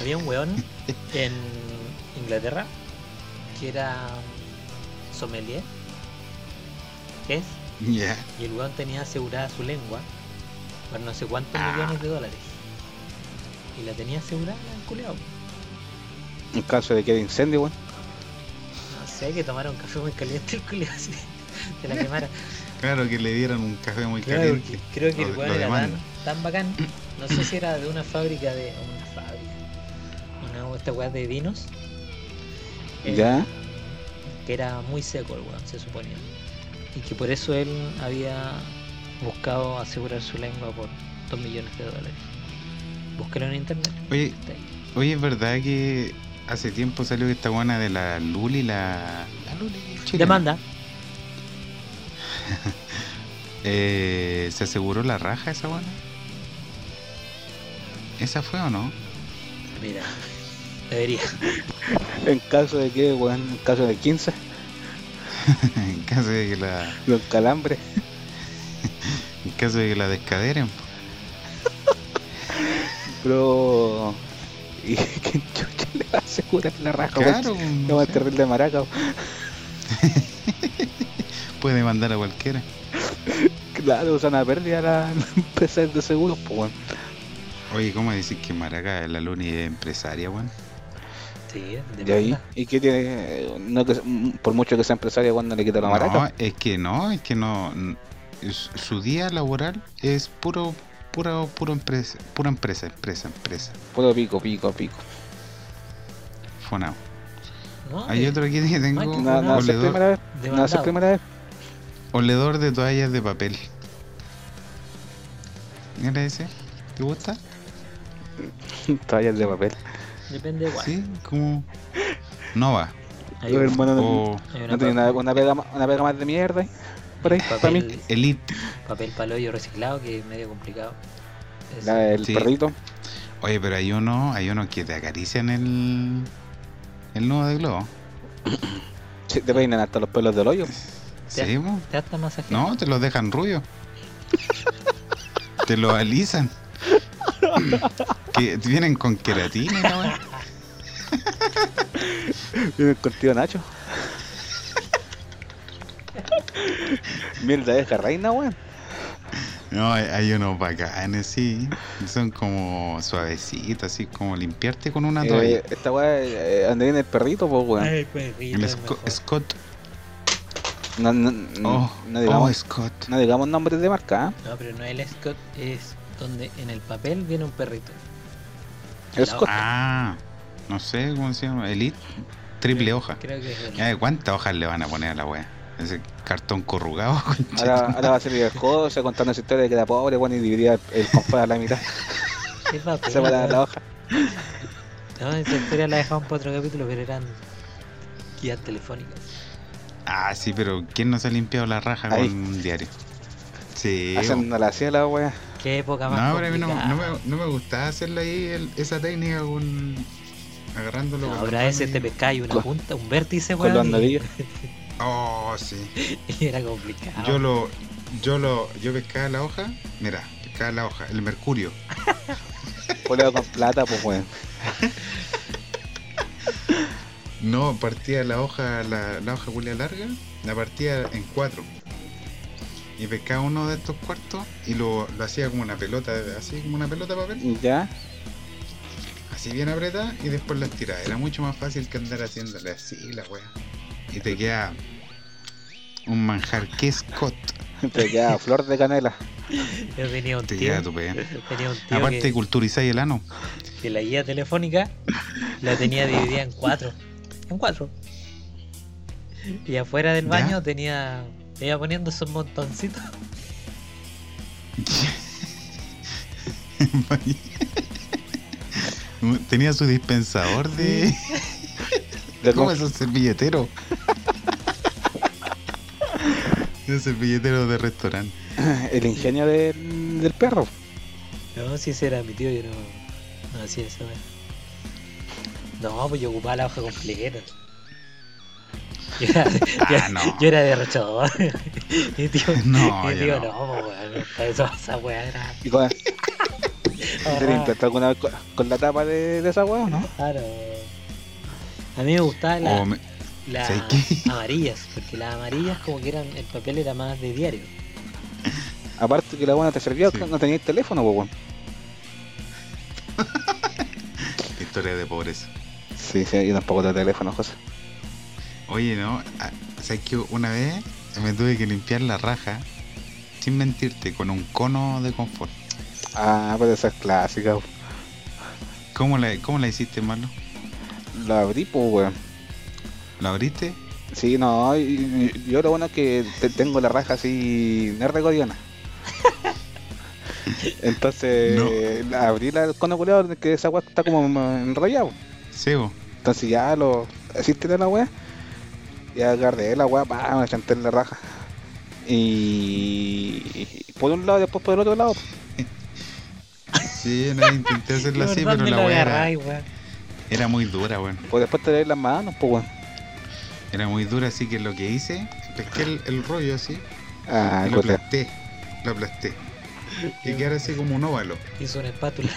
Había un weón *laughs* en Inglaterra que era sommelier. ¿Qué es? Y el weón tenía asegurada su lengua por no sé cuántos
Ah.
millones de dólares. Y la tenía asegurada el culeado.
En caso de que haya incendio, weón.
No sé, que tomara un café muy caliente el culeado así. *laughs* Se la quemara.
Claro que le dieron un café muy
Claro,
caliente.
creo que el weón era tan, tan bacán. No sé si era de una fábrica de. Una fábrica. Una esta weá de vinos. Eh,
Ya.
Que era muy seco el weón, se suponía. Y que por eso él había buscado asegurar su lengua por 2 millones de dólares. Búsquelo en internet.
Oye, oye, es verdad que hace tiempo salió esta buena de la Luli, la. La Luli chilena.
Demanda. *laughs*
Eh, ¿Se aseguró la raja esa buena? ¿Esa fue o no?
Mira, debería. *laughs*
En caso de que, weón, en caso de 15, *laughs*
en caso de que la.
los calambres. *laughs*
En caso de que la descaderen. *laughs*
Pero. ¿Y quién chucha le va a asegurar la raja,
Claro,
weón?
no
va a
sé.
terrible maraca,
puede mandar a cualquiera.
Claro, usan a pérdida la, la empresa de seguros, pues, weón.
Oye, ¿cómo decir que Maraca, la Luni es empresaria, weón?
Sí,
¿Y ahí? ¿Y qué tiene? No que, por mucho que sea empresaria, cuando le quita la
No,
maraca.
es que no, es que no. Su día laboral es puro, puro, puro empresa, pura empresa, empresa, empresa.
Puro pico, pico, pico.
Fonao.
¿No?
Hay
Eh,
otro aquí que tengo.
Qué
No, no, es
oledor,
primera vez. No, es primera vez.
oledor de toallas de papel. Mira ese. ¿Te gusta? *laughs*
Toallas de papel.
Depende de cuál.
Sí, como.
Hay un-
no,
O
hay una
no tiene
pa-
una, una, pega, una pega más de mierda por ahí, para mí.
papel,
Elite.
papel paloyo reciclado que es medio complicado. Es-
La del
Sí.
perrito.
Oye, pero hay uno, hay uno que te acarician el. El nudo de globo. *coughs*
Sí, te peinan hasta los pelos del hoyo.
Sí, mo.
¿Te hasta?
No, te los dejan rubio. *laughs* te lo alisan. *laughs* que vienen con queratina, y la weá.
Viene contigo, Nacho. Mierda deja reina, weón.
No, hay, hay unos bacanes, sí. Son como suavecitos, así como limpiarte con una toalla.
Eh, esta weá, eh, viene el perrito, pues, weón.
Perrito,
el
es
Sco-
mejor.
Scott.
No, no,
Oh,
no, digamos,
oh, Scott.
no digamos nombres de marca, ¿ah?
No, pero no el Scott, es donde en el papel viene un perrito. La hoja,
Ah, no sé cómo se llama. Elite. Triple hoja.
Creo que es
¿Cuántas hojas le van a poner a la wea? Ese cartón corrugado. *laughs*
Ahora, ahora va a ser el José contando esa historia de que era pobre, bueno, y dividía el compás a la mitad.
¿Qué papel?
Se para la hoja.
No, esa historia la dejamos para otro capítulo, pero eran guías telefónicas.
Ah, sí, pero ¿quién no se ha limpiado la raja
Ahí.
con un diario? Sí.
Haciendo la hacía la weá.
Qué época más
No, pero a mí no, no me, no me gustaba hacerle ahí el- esa técnica con, agarrándolo con
Ahora ese te
y-
pescáis una
Con-
punta, un vértice,
Con los
weón. y-
andadillos. *laughs*
Oh, sí.
y era complicado.
Yo lo, yo lo, yo pescaba la hoja, mira, pescaba la hoja, el mercurio. *laughs*
Poleo con plata, pues weón.
No, partía la hoja, la, la hoja culia larga, la partía en cuatro. Y pescaba uno de estos cuartos y lo, lo hacía como una pelota, así como una pelota de papel,
Ya.
así bien apretada y después la estiraba. Era mucho más fácil que andar haciéndole así la wea. Y te queda un manjar que Scott. *laughs*
Te queda flor de canela. *laughs*
Yo tenía un
Te
tío,
queda tu pea. *laughs*
tenía un tío
Aparte
que,
culturizáis el ano.
que la guía telefónica la tenía dividida en cuatro. En cuatro. Y afuera del
¿Ya?
baño tenía. Iba poniendo esos montoncitos. *laughs*
Tenía su dispensador de.
De
¿Cómo esos servilleteros? *laughs* Esos servilleteros de restaurante.
El ingenio del, del perro.
No, si ese era mi tío, yo no, no hacía eso. No, pues yo ocupaba la hoja completa. *laughs* Yo era,
Ah,
yo-
no.
yo era derrochador. Mi tío,
No, yo
tío
no.
no, pues, weón, para eso esa weá era.
¿Y con, *laughs* ¿Te
Ah,
alguna vez con, con la tapa de, de esa weá, no?
Claro. A mí me gustaban
O
las *laughs* amarillas, porque las amarillas como que eran, el papel era más de diario.
Aparte que la buena te servía,
Sí.
no tenías teléfono, weón.
Historia de pobreza.
Sí, sí, yo tampoco tengo teléfono, José.
Oye, no. ah, ¿Sabes que una vez me tuve que limpiar la raja, sin mentirte, con un cono de confort?
Ah, pero esa es clásica.
¿Cómo la, cómo la hiciste, Marlo?
La abrí, pues weón.
¿Lo abriste?
Sí, no, y- y- yo lo bueno es que te- tengo la raja así nerd goriana. *laughs* Entonces,
No.
la abrí la el cono culeado, que esa weá está como enrollado.
Sí, vos.
Entonces ya lo tiré la weá. Y agarré la weá, pa, me chanté en la raja. Y, y por un lado y después por el otro lado.
Sí, no, intenté hacerlo *laughs* así,
¿Por
pero la weá era, muy dura, weón.
Pues después te leí las manos, pues weón.
Era muy dura, así que lo que hice, pesqué el, el rollo así,
Ah,
y lo aplasté. Lo aplasté. Y quedara así como un óvalo.
Hizo una espátula.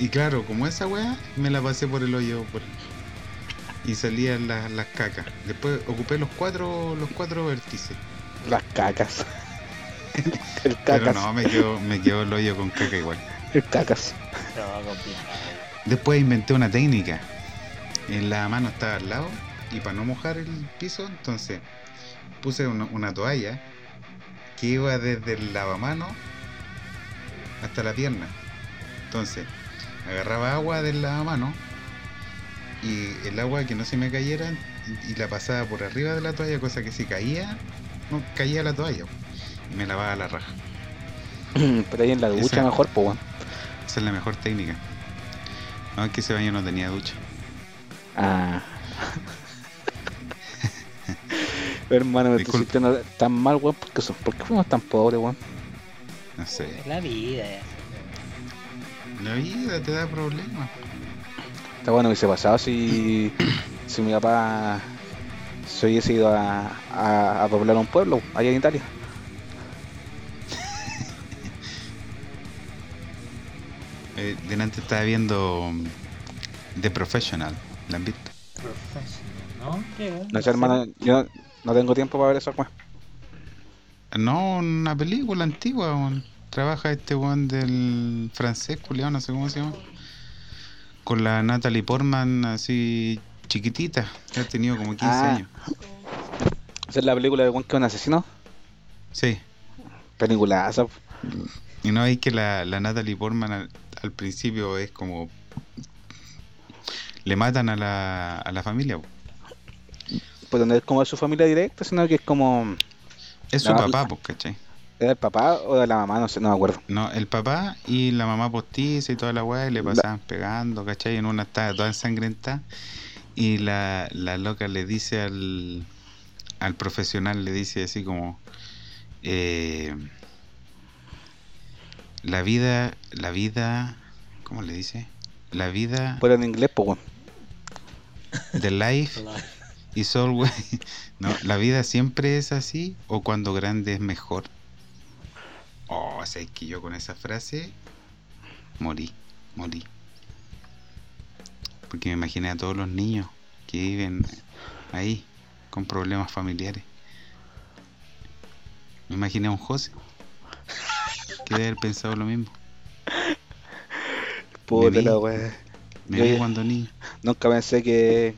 Y claro, como esa weá, me la pasé por el hoyo por- y salían las, las cacas. Después ocupé los cuatro, los cuatro vértices.
las cacas. *laughs* el
Pero
cacas.
no, me quedó, me quedó el hoyo con caca igual.
El cacas.
Después inventé una técnica. En la mano estaba al lado y para no mojar el piso, entonces puse una, una toalla que iba desde el lavamano hasta la pierna. Entonces agarraba agua del lavamano y el agua que no se me cayera y, la pasaba por arriba de la toalla, cosa que si caía, no caía la toalla. Y me lavaba la raja. *clears throat*
Pero ahí en la ducha
Esa-
mejor, pues weón.
Esa es la mejor técnica. No, es que ese baño no tenía ducha.
Ah. *laughs* Hermano, me sintiendo tan mal, weón. ¿Por qué, son- ¿Por qué fuimos tan pobres, weón?
No sé.
La vida. ya.
La vida te da problemas.
Está bueno, hubiese pasado si, *clears throat* si mi papá se hubiese ido a, a, a poblar un pueblo allá en Italia. *laughs*
Eh, delante estaba viendo The Professional. ¿La han visto?
¿No? ¿Qué, weón?
No sé, hermano, yo no tengo tiempo para ver esa weón.
No, una película antigua. Trabaja este weón del francés, culiao, no sé cómo se llama. Con la Natalie Portman así chiquitita. Ha tenido como 15
Ah.
años.
Esa es la película de weón que es un asesino.
Sí.
Peliculaza.
Y no hay que la, la Natalie Portman al, al principio es como. Le matan a la, a la familia.
Pues no es como de su familia directa, sino que es como.
Es su
La-
papá, pues, ¿cachai?
¿Era el papá o de la mamá? No sé, no me acuerdo.
No, el papá y la mamá postiza y toda la weá y le
La-
pasaban pegando, ¿cachai? En una estaba toda ensangrentada y la, la loca le dice al, al profesional, le dice así como, eh, la vida, la vida, ¿cómo le dice? la vida,
Pero en inglés, pues, weón. *laughs*
the life is always. *laughs* No, la vida siempre es así o cuando grande es mejor. Oh, o sea, es que yo con esa frase morí, morí. Porque me imaginé a todos los niños que viven ahí con problemas familiares. Me imaginé a un José *laughs* que debe haber pensado lo mismo. *laughs*
Puta
vi.
la weá.
Me
Yo
vi cuando niño.
Nunca pensé que,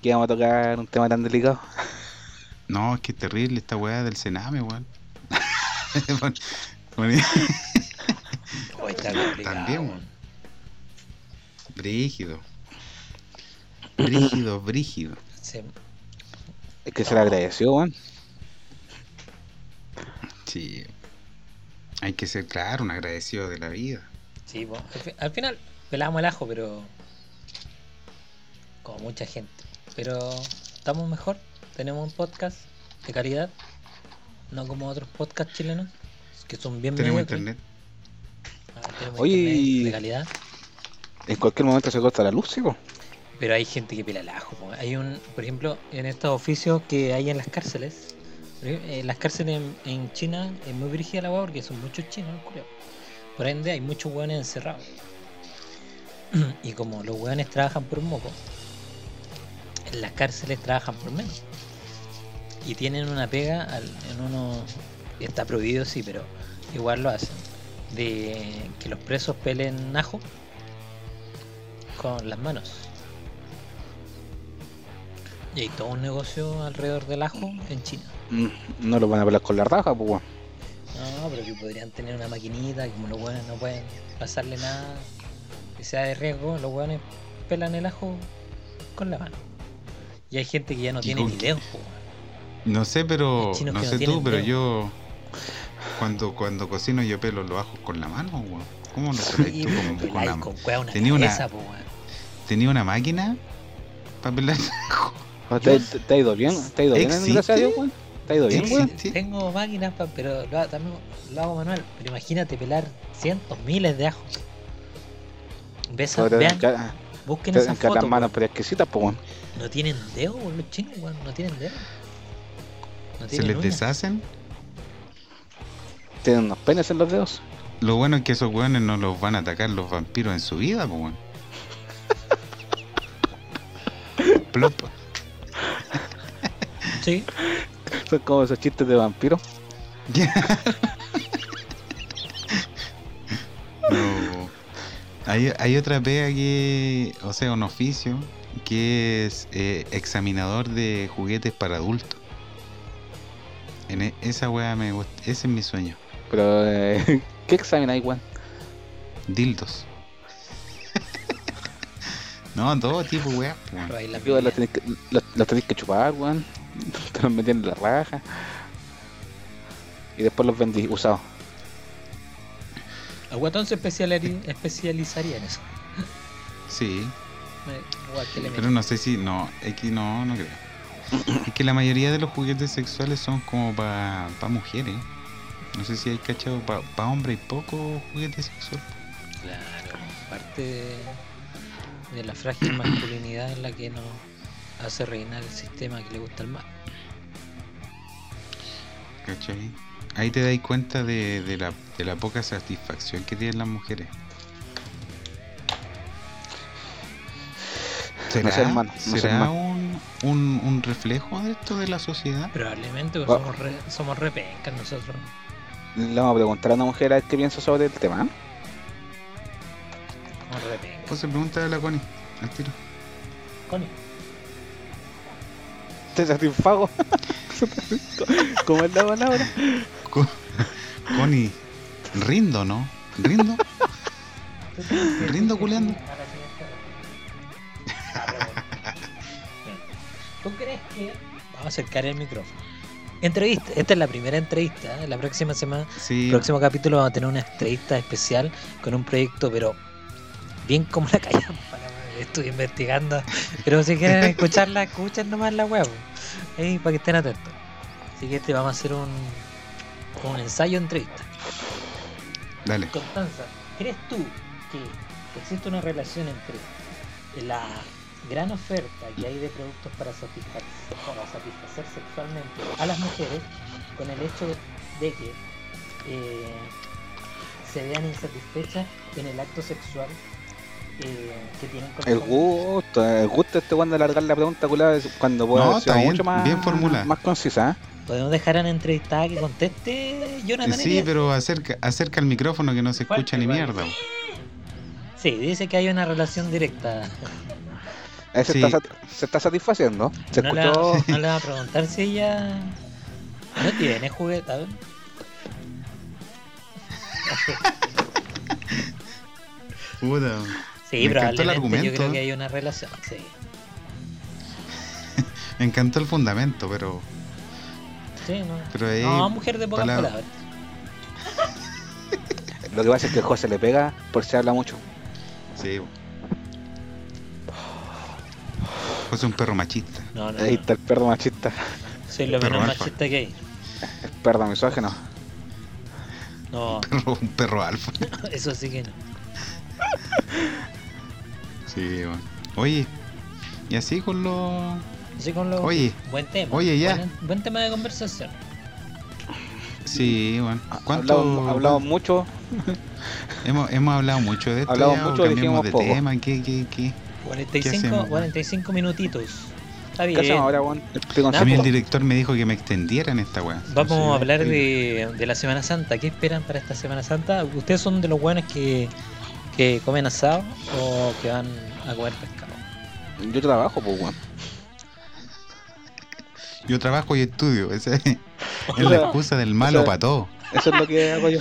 que íbamos a tocar un tema tan delicado.
No, es que es terrible esta weá del Sename, weón. *laughs* *laughs* También. Brígido. Brígido, brígido.
Sí.
Es que se le agradeció, weón.
Sí. Hay que ser, claro, un agradecido de la vida.
Sí, al, fi- al final pelamos el ajo, pero como mucha gente. Pero estamos mejor, tenemos un podcast de calidad, no como otros podcasts chilenos que son bien
Tenemos
mediocres.
internet.
Ah, tenemos
Oye,
internet de calidad,
En cualquier momento se corta la luz, ¿sí, po?
pero hay gente que pela el ajo. po. Hay un, por ejemplo, en estos oficios que hay en las cárceles, en las cárceles en, en China es muy brígida la hueá porque son muchos chinos, culiao. Por ende, hay muchos hueones encerrados. *clears throat* Y como los hueones trabajan por un moco, en las cárceles trabajan por menos. Y tienen una pega al- en uno. Está prohibido, sí, pero igual lo hacen. De que los presos pelen ajo con las manos. Y hay todo un negocio alrededor del ajo en China.
Mm, No lo van a pelar con la raja, pues.
No, pero que podrían tener una maquinita, como los hueones no pueden pasarle nada que sea de riesgo, los hueones pelan el ajo con la mano. Y hay gente que ya no
¿Y
tiene ni
No sé, pero. No
no
sé tú, pero
dedo.
yo. Cuando, cuando cocino, yo pelo los ajos con la mano, weón. ¿Cómo lo pelas
Y
tú? Como con la-
con cueva una
tenía una-
po, weón.
Tenía una máquina para pelar ajo.
¿Te, te- te ha ido bien? ¿Te ha ido bien, gracias a Dios, weón? ¿Te ha ido bien.
Tengo máquinas, pa- pero lo, también lo hago manual. Pero imagínate pelar cientos, miles de ajos.
Te-
vean, busquen esas fotos.
manos pero exquisitas, pues, weón.
No tienen dedos, weón, los chinos, weón. No tienen dedos. No
Se les deshacen.
Tienen unos penes en los dedos.
Lo bueno es que esos weones no los van a atacar los vampiros en su vida, pues weón. *laughs* Plop.
Sí,
Son como esos chistes de vampiros. *laughs*
No. Hay, hay otra pega que, o sea, un oficio que es eh, examinador de juguetes para adultos. En e- esa weá me gusta, ese es mi sueño.
Pero, eh, *laughs* ¿qué examináis, weón?
Dildos. *laughs* no, todo tipo weá. po, weón.
pero ahí la
Igual Los
pilla.
tenéis que, los, los tenéis que chupar, weón. *laughs* Te los metían en la raja. Y después los vendí usados.
El guatón se especiali- especializaría en eso.
Sí, pero no sé si, no, aquí no, no creo. *coughs* Es que la mayoría de los juguetes sexuales son como para mujeres. No sé si hay cachado, para hombres hay poco juguete sexual.
Claro, parte de, de la frágil *coughs* masculinidad en la que nos hace reinar el sistema que le gusta al mal.
¿Cachai? Ahí te dais cuenta de, de la, de la poca satisfacción que tienen las mujeres. ¿Será,
sé, hermano, no sé,
será
hermano.
Un, un, reflejo de esto de la sociedad?
Probablemente pues,
Va-
somos, re, somos re pencas nosotros.
Le vamos a preguntar a una mujer a ver qué piensa sobre el tema. ¿eh?
Somos re pencas.
Pues se pregunta a la Connie, al tiro.
Connie,
¿Te satisfago? *laughs* ¿Cómo es la palabra?
Co- Connie, rindo, ¿no? ¿Rindo? Rindo culeando. *laughs*
¿Tú crees que.? Vamos a acercar el micrófono. Entrevista. Esta es la primera entrevista. ¿eh? La próxima semana,
Sí.
próximo capítulo, vamos a tener una entrevista especial con un proyecto, pero bien como la wea. *laughs* Estoy investigando. Pero si quieren escucharla, escuchen nomás la web. para que estén atentos. Así que este vamos a hacer un, un ensayo entrevista.
Dale.
Constanza, ¿crees tú que existe una relación entre la gran oferta que hay de productos para satisfacer, para satisfacer sexualmente a las mujeres con el hecho de que eh, se vean insatisfechas en el acto sexual eh, que tienen con
El gusto, el gusto este cuando alargar la pregunta culada cuando puede
No, bien,
mucho más,
bien formulada.
más concisa. ¿eh?
Podemos dejar a la entrevistada que conteste Jonathan
Sí, pero acerca, acerca el micrófono que no se escucha ni mierda.
Sí, dice que hay una relación directa.
Se,
Sí.
está, se está satisfaciendo. Se
no,
escuchó.
no le va a *laughs* preguntar si ella no tiene juguete. A ver.
Puta.
Sí,
Me encantó el
probablemente yo creo que hay una relación. Sí. *laughs*
Me encantó el fundamento, pero.
Sí, no.
Pero ahí.
no, mujer de pocas
palabra-
palabras.
Lo que pasa es que José le pega por si habla mucho.
Sí. Es un perro machista.
No, no,
Ahí está el perro machista.
Soy lo
perro
menos
alfa.
machista que hay.
El perro misógeno.
No,
Perro- un perro alfa. *laughs*
eso sí que no.
Sí, bueno. Oye, y así con los.
Así con lo...
Oye,
Buen tema.
oye, ya.
Buen, buen tema de conversación.
Sí, bueno. ¿Cuánto?
Hablamos, hablamos mucho. *laughs*
Hemos, hemos hablado mucho de esto.
Hablamos
ya, o
mucho,
cambiamos
dijimos
de
poco.
tema. ¿Qué, qué, qué?
45,
hacemos?
45 minutitos. Está
¿Qué
bien.
hacemos ahora, Juan? Explícanos
A mí el director me dijo que me extendiera en esta weá.
Vamos a hablar de, de la Semana Santa. ¿Qué esperan para esta Semana Santa? ¿Ustedes son de los buenos que, que comen asado o que van a comer pescado?
Yo trabajo, pues, Juan.
Yo trabajo y estudio. Esa es, la excusa del malo
sea,
para todo.
Eso es lo que hago yo.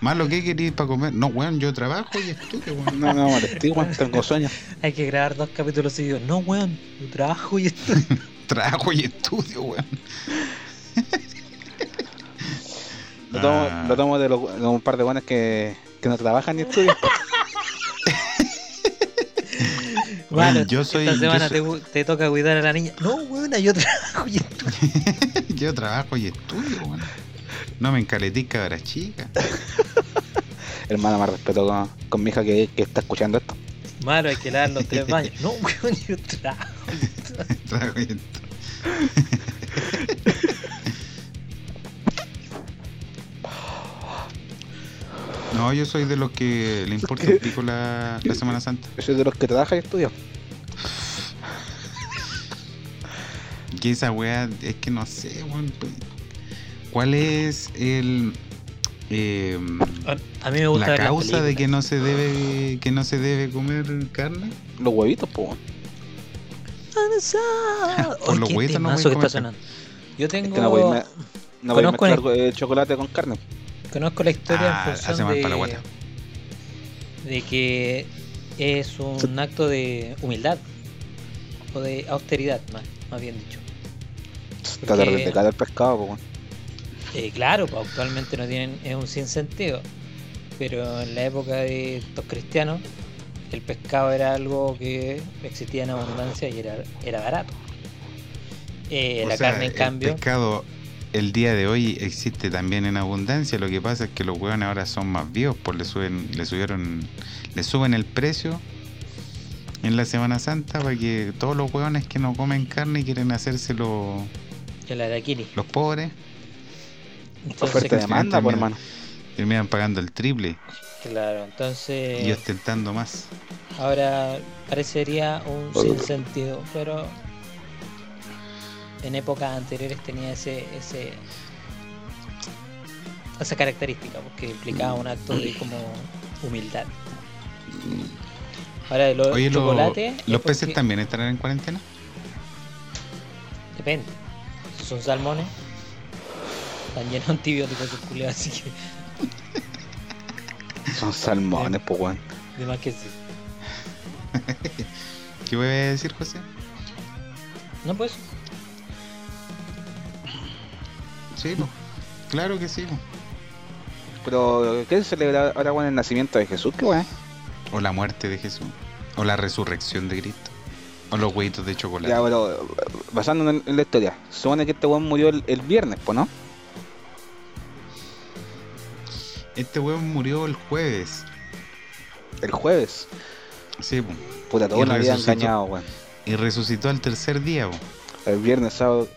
Malo, ¿qué queréis para comer? No, weón, yo trabajo y estudio, weón.
No, no, molesté, Juan. Tengo sueño. *laughs*
Hay que grabar dos capítulos seguidos. No, weón, yo trabajo y esto. *laughs*
Trabajo y estudio, weón. *laughs*
Lo tomo,
Ah.
lo tomo de, lo- de un par de buenos que, que no trabajan ni estudian.
Bueno,
Bueno,
yo soy-
esta
yo
semana
soy-
te, te toca cuidar a la niña. No, weón, yo trabajo y estudio.
yo trabajo y estudio, weón. No me encaleté cabra chica. *laughs*
Hermano, más respeto con, con mi hija que, que está escuchando esto.
Malo, hay que lavar los tres baños. *laughs* No, weón, yo y estudio.
No, yo soy de los que le importa un pico la, la Semana Santa.
Yo soy de los que trabajan y estudian.
Que esa weá, es que no sé, weón. pues, ¿Cuál es el eh,
A mí me gusta
la causa de que no se debe que no se debe comer carne?
Los huevitos. Juan. *laughs*
Por los huevitos no voy a
que está
comer.
sonando. Yo tengo,
Es que no voy a, no voy a
Conozco
mezclar eh, chocolate con carne.
conozco la historia
Ah,
en
hace
función
mal
de,
para
de que es un acto de humildad o de austeridad, más, más bien dicho.
Tratar
Porque-
de pecar el pescado, pues.
Eh, claro, pues actualmente no tienen, es un sinsentido, pero en la época de estos cristianos el pescado era algo que existía en abundancia y era, era barato. Eh, la
sea,
carne, en
el
cambio,
pescado el día de hoy existe también en abundancia. Lo que pasa es que los hueones ahora son más vivos, pues le suben, le subieron, le suben el precio en la Semana Santa para que todos los hueones que no comen carne quieren
de Aquili.
los pobres
Oferta y demanda,
termina-
hermano.
terminan pagando el triple
claro, entonces
y ostentando más.
ahora parecería un sinsentido, pero en épocas anteriores tenía ese, ese esa característica, porque implicaba un acto de como humildad. Ahora de los
Oye, lo-
chocolates es
¿los peces
porque-
también estarán en cuarentena?
Depende. Si son salmones, están llenos de antibióticos esos culiados, así que
Son salmones, pues, weón.
de más que sí. *laughs*
¿Qué voy a decir, José?
No pues,
Sí, po. claro que sí. po.
Pero, ¿qué se celebra ahora, weón, el nacimiento de Jesús? ¿Qué weón?
O la muerte de Jesús. O la resurrección de Cristo. O los huevitos de chocolate.
Ya, pero, basándonos en, la historia, se supone que este weón murió el, el viernes, pues, ¿no?
Este hueón murió el jueves.
El jueves.
Sí, po.
Puta, todo
Y
lo había
resucitó.
engañado, weón.
Y resucitó al tercer día, po.
El viernes, sábado.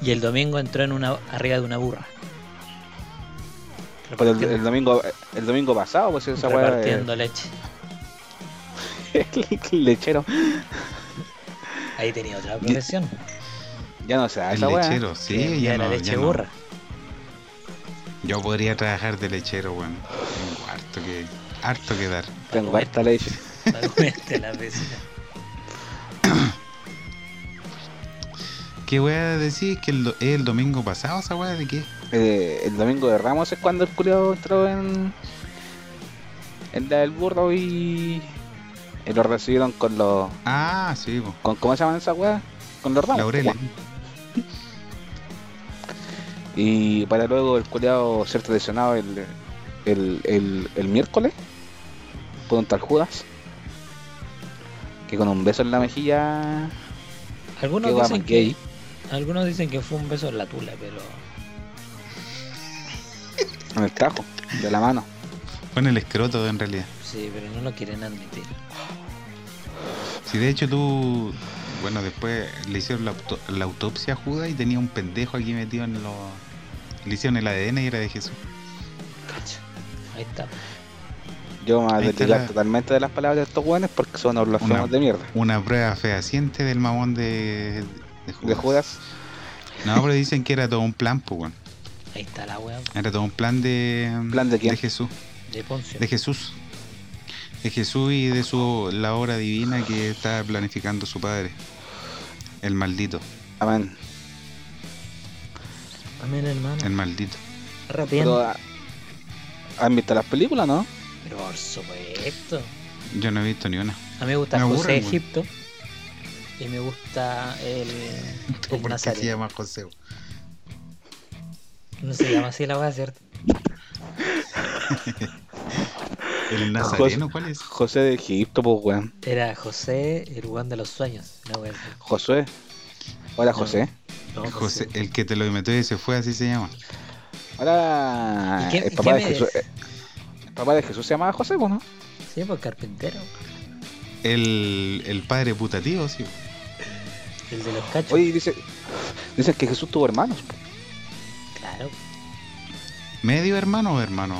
Y el domingo entró en una arriba de una burra.
Pero el, el domingo el domingo pasado, pues esa weá.
repartiendo leche. *laughs*
El lechero.
Ahí tenía otra profesión.
Ya no sé,
El
esa
lechero, sí,
que
ya
era
no,
leche
ya no. Yo podría trabajar de lechero, weón. Tengo harto que, harto que dar.
Tengo harta leche.
La vecina. *coughs*
¿Qué voy a decir? ¿Que el, el domingo pasado esa weá de qué?
Eh, el domingo de Ramos es cuando el culiado entró en. En la del burro y. Y lo recibieron con los.
Ah, sí, po.
Con, ¿Cómo se llaman esas weas? Con los ramos.
Laureles.
Y para luego el culiado ser traicionado el, el, el, el miércoles por un tal Judas. Que con un beso en la mejilla.
Algunos dicen que,
gay.
algunos dicen que fue un beso en la tula, pero
En el tajo, de la mano.
Fue en el escroto en realidad.
sí, pero no lo quieren admitir.
Si de hecho tú, bueno, después le hicieron la, auto- la autopsia a Judas y tenía un pendejo aquí metido en los... Le hicieron el ADN y era de Jesús.
Cacha. Ahí está.
Yo me voy a
está la-
totalmente de las palabras de estos weones porque son blasfemos de mierda.
Una prueba fehaciente del mamón de, de Judas.
De Judas.
No, pero dicen que era todo un plan, pues, weón.
Ahí está la wea
Era todo un plan de...
¿Plan de quién?
Jesús.
de Poncio.
De Jesús. De Jesús y de su la obra divina que estaba planificando su padre. El maldito.
Amén.
Amén, hermano.
El maldito.
Arrepiento.
Pero, ah, ¿Han visto las películas, no?
Pero por supuesto.
Yo no he visto ni una.
A mí me gusta
Me
José
aburren, weón.
Egipto. Y me gusta el, *laughs* el
¿Por qué se llama José?
No se llama así la wea, ¿cierto? *laughs*
¿El Nazareno cuál es?
José de Egipto, pues weón.
Era José, el weón de los sueños. Así.
Josué. Hola José.
No,
José, el que te lo metió y se fue, así se llama.
Hola.
¿Y qué-
el papá de Jesús. eh, El papá de Jesús se llamaba José, pues, ¿no?
Sí, pues carpintero.
El, el padre putativo, sí.
El de los cachos.
Oye, dice, dicen que Jesús tuvo hermanos. po.
Claro.
¿Medio hermano o hermano?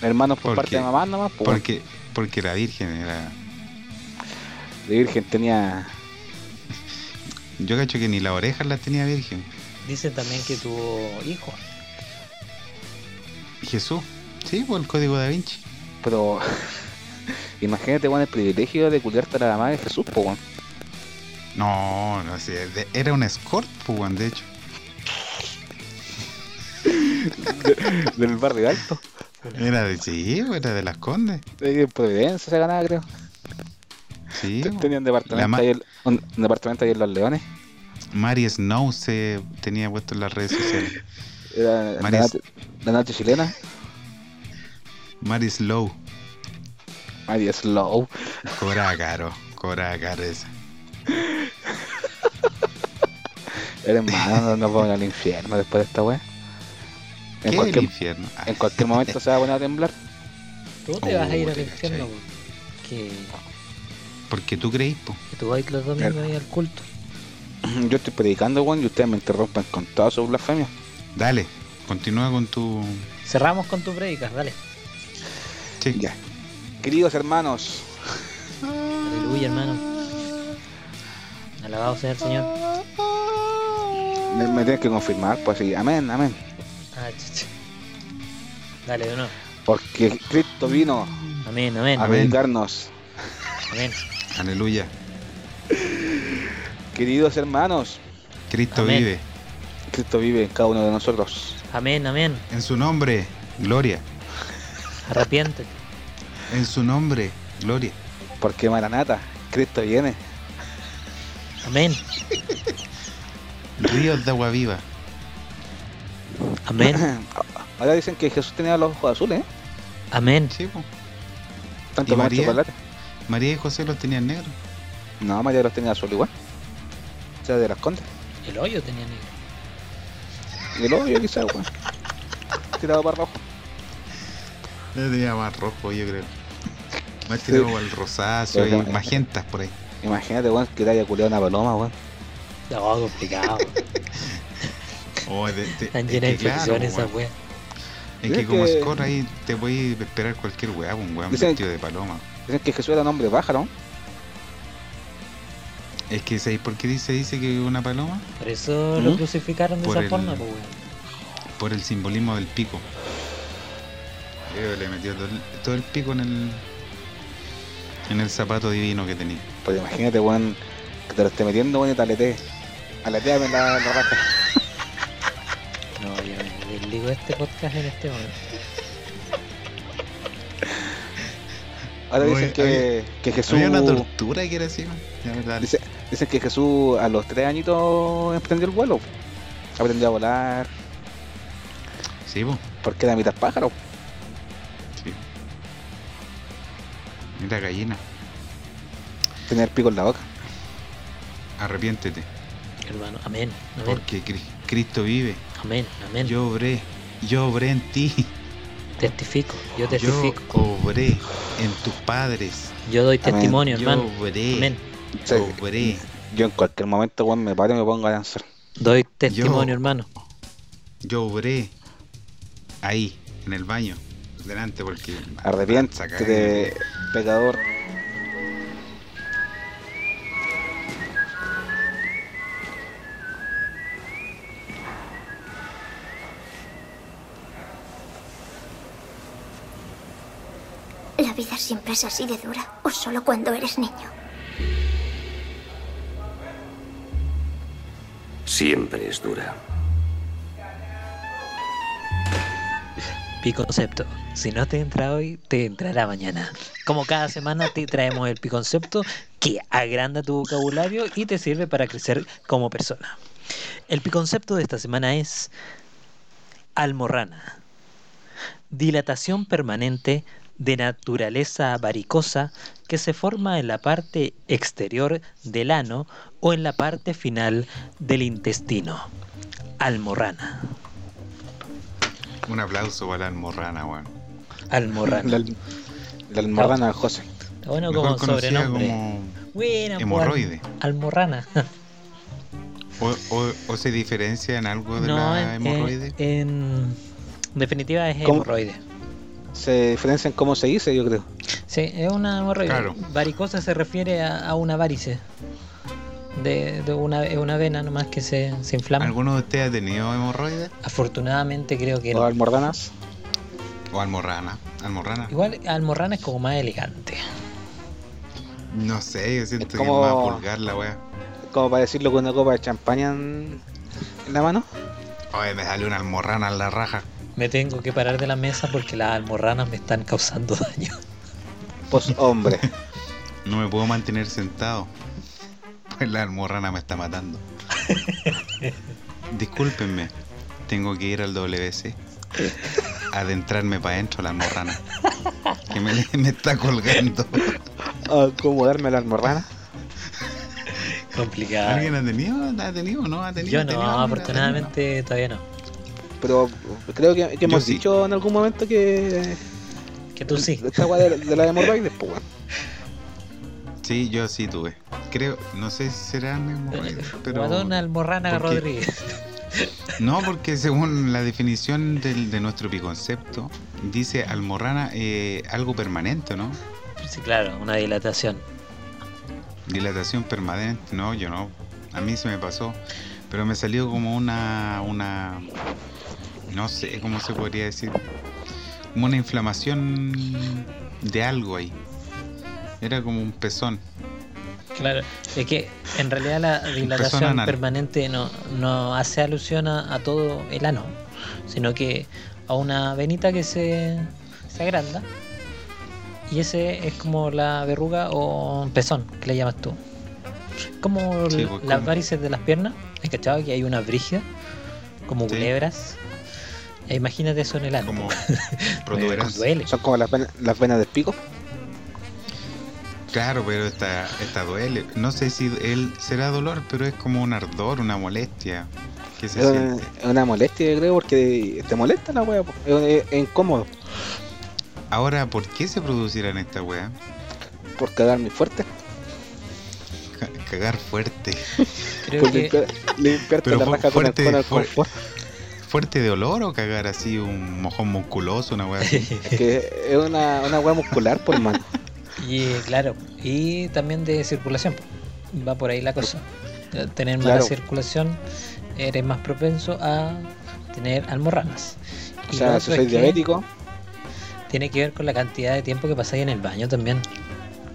Hermanos por
¿Por
parte
qué?
de mamá nomás. Pues,
Porque, porque la virgen era...
De virgen tenía.
Yo cacho que ni las orejas las tenía virgen.
Dicen también que tuvo hijos.
Jesús. Sí, por el código da Vinci.
Pero. *laughs* Imagínate, weón, el privilegio de culiarte a la mamá de Jesús, pues, weón.
No, no sé. de- era un escort, pues, weón, de hecho. *laughs*
Del barrio alto.
Era de, sí, era de las condes.
De Providencia se ganaba, creo.
Sí.
Tenía un departamento, ahí en- un, un departamento ahí en Los Leones.
Mary Snow se tenía puesto en las redes sociales. *laughs*
Era la, noche, la noche chilena.
Mary Slow.
María Slow.
Cobraba caro. Cobraba caro esa. *laughs*
Eres malo, no nos vamos al infierno después de esta weá. En
¿Qué el
cualquier,
infierno?
En cualquier momento se va a poner a temblar.
Tú te vas a ir al infierno, que,
Porque tú creís, po.
que tú vas los domingos ahí al culto. *clears throat*
Yo estoy predicando, weón, y ustedes me interrumpen con toda su blasfemia.
Dale, continúa con tu.
Cerramos con tu prédica, dale.
Sí.
Ya. Queridos hermanos, *laughs*
Aleluya, hermano. Alabado sea el Señor.
me, me tienen que confirmar, pues sí, amén, amén.
Ah, chucha. Dale, de nuevo.
Porque Cristo vino
Amén, amén.
a
Amén.
predicarnos.
Amén.
Aleluya.
Queridos hermanos,
Cristo
Amén.
vive.
Cristo vive en cada uno de nosotros.
Amén, amén.
En su nombre, gloria.
Arrepiéntete.
En su nombre, gloria.
Porque Maranata, Cristo viene.
Amén.
Ríos de agua viva.
Amén. *coughs*
Ahora dicen que Jesús tenía los ojos azules, ¿eh?
Amén.
Sí, po.
Tanto
¿Y María?
chocolate.
María y José los tenían negros.
No, María los tenía azul igual. O sea, de las condes.
El hoyo tenía negro.
El obvio quizás, weón. *laughs* Tirado para rojo.
Yo tenía más rojo, yo creo. Más tirado al rosáceo y magentas por ahí.
Imagínate, weón, que te haya culiado una paloma, weón.
No, complicado. *laughs*
Oh, de- de-
Están
es
llenas de
que claro,
infecciones esas
weón.
weas.
Es que como
que-
score ahí te puedes esperar cualquier weá, un weón vestido de paloma.
Dicen que Jesús era un hombre pájaro.
Es que ¿sabéis por qué dice, dice que es una paloma?
Por eso lo
¿Mm?
crucificaron de
Por
esa
el-
forma, pues weón.
Por el simbolismo del pico. Le metió todo el, todo el pico en el en el zapato divino que tenía.
Pues imagínate, weón, que te lo esté metiendo, weón, y te aletee. Aleteame la, la raja.
No, yo me desligo de este podcast en este momento.
Ahora dicen que, que Jesús.
Había una tortura que era así, verdad.
Dice- dicen que Jesús a los tres añitos emprendió el vuelo. Aprendió a volar.
Sí, po.
Porque era mitad pájaro.
Sí. Mira gallina,
Tenía el pico en la boca.
arrepiéntete,
Hermano, amén, amén,
porque Cri- Cristo vive.
amén, amén.
Yo obré, yo obré en ti,
testifico, yo
yo
testifico.
obré en tus padres,
Yo doy
Amén.
testimonio,
yo
hermano.
obré,
Amén.
O sea,
obré.
yo en cualquier momento, weón, me paro y me pongo a danzar.
Doy testimonio,
Yo-
hermano.
Yo obré ahí, en el baño, delante, porque.
Arrepiéntete, pecador.
Siempre es así de dura, o solo cuando eres niño.
Siempre es dura.
Piconcepto. Si no te entra hoy, te entrará mañana. Como cada semana te traemos el piconcepto que agranda tu vocabulario y te sirve para crecer como persona. El piconcepto de esta semana es almorrana. Dilatación permanente de naturaleza varicosa que se forma en la parte exterior del ano o en la parte final del intestino. Almorrana.
Un aplauso para la almorrana, weón.
Almorrana.
La, la almorrana José.
Está bueno como sobrenombre.
como
Buena, pues,
hemorroide.
Almorrana.
O, o- o se diferencia en algo de
no,
la
en,
hemorroide.
en- en definitiva es
¿Cómo?
hemorroide.
Se diferencia en cómo se dice, yo creo.
Sí, es una hemorroide.
Claro.
Varicosa se refiere a, a una varice. De, de una, es una vena nomás que se, se inflama.
¿Alguno de ustedes ha tenido hemorroides?
Afortunadamente creo que
Los
no.
almorranas.
O almorrana. Almorrana.
Igual almorrana es como más elegante.
No sé, yo siento
Es
que
como-
es más vulgar la wea.
Como para decirlo con una copa de champaña en, en la mano.
Oye, me salió una almorrana en la raja.
Me tengo que parar de la mesa porque las almorranas me están causando *laughs* daño.
Pues hombre. *laughs*
No me puedo mantener sentado. Pues la almorrana me está matando. *laughs* Discúlpenme. Tengo que ir al WC. Adentrarme para adentro la almorrana. Que me, me está colgando.
acomodarme la almorrana.
Complicado.
¿Alguien ha tenido? ¿Ha tenido o no? ¿Ha tenido?
Yo
¿Ha tenido
no?
¿Ha
afortunadamente todavía no.
Pero creo que, que hemos
sí.
dicho en algún momento que.
Que tú sí.
Esta weá de, de la hemorroides, pues
tenido? Sí, yo sí tuve. Creo, no sé si serán hemorroides, pero...
Madonna Almorrana. Rodríguez. *laughs*
No, porque según la definición del- de nuestro piconcepto, dice almorrana eh, algo permanente, ¿no?
Sí, claro, una dilatación.
Dilatación permanente, no, yo no. A mí se me pasó, pero me salió como una, una, no sé cómo se podría decir, como una inflamación de algo ahí. Era como un pezón.
Claro, es que en realidad la dilatación permanente no, no hace alusión a, a todo el ano, sino que a una venita que se, se agranda. Y ese es como la verruga o pezón, que le llamas tú. Como
Sí, pues,
las
como-
varices de las piernas. ¿Has cachado que hay una brígida? Como
Sí.
culebras. E imagínate eso en el ano.
Como *laughs*
duele.
Son como las venas, las venas del pico.
Claro, pero esta, esta duele. No sé si él será dolor, pero es como un ardor, una molestia. que se
Es una, una molestia, yo creo, porque te molesta la weá, po. es, es- es incómodo.
Ahora, ¿por qué se producirán esta weá?
Por cagar muy fuerte.
Ca- Cagar fuerte. *laughs*
Creo
Por
que
limpiar, limpiarte
Pero
la raja con el, con el confort.
¿Fuerte de olor o cagar así un mojón musculoso, una weá así? *laughs*
Que es una, una hueá muscular, por mano. *laughs*
Y claro, y también de circulación. Va por ahí la cosa. Tener mala
Claro.
circulación, eres más propenso a tener almorranas.
O sea, si soy diabético,
Tiene que ver con la cantidad de tiempo que pasáis en el baño también.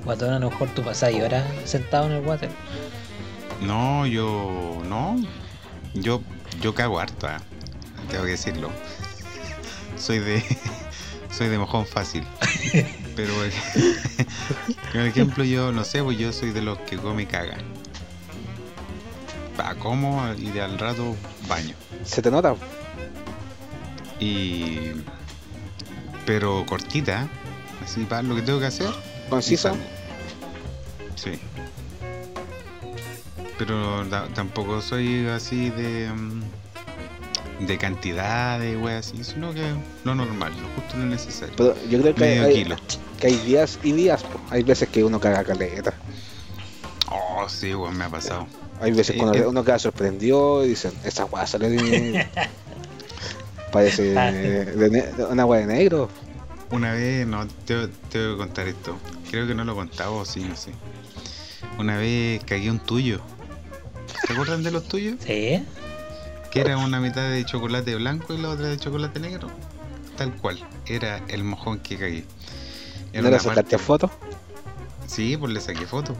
Guatón, a lo mejor tú pasáis horas sentado en el water.
No, yo. No. Yo, yo cago harto, ah, tengo que decirlo. Soy de. *laughs* Soy de mojón fácil. *laughs* Pero, *laughs* por ejemplo, yo no sé, pues yo soy de los que come y caga. Pa, como y de al rato baño.
se te nota.
Y. Pero cortita, así para lo que tengo que hacer.
Concisa.
Sí. Pero ta- tampoco soy así de. De cantidad de weas así, sino que lo normal, lo justo lo necesario.
Pero yo creo que hay,
Medio
hay-
kilo.
que hay días y días. po. Hay veces que uno caga caleta.
Oh, sí, weón, me ha pasado.
Hay veces
Sí,
cuando
eh.
uno queda sorprendido y dicen, esa weá sale de... *laughs* Parece de ne- de una weá de negro.
Una vez, no, te, te voy a contar esto. Creo que no lo contaba o sí, no sé. Una vez cagué un tuyo. ¿Se acuerdan de los tuyos?
¿Sí?
Que era una mitad de chocolate blanco y la otra de chocolate negro. Tal cual. Era el mojón que cagué. Era
¿No le sacaste
parte-
foto?
Sí, pues le saqué fotos.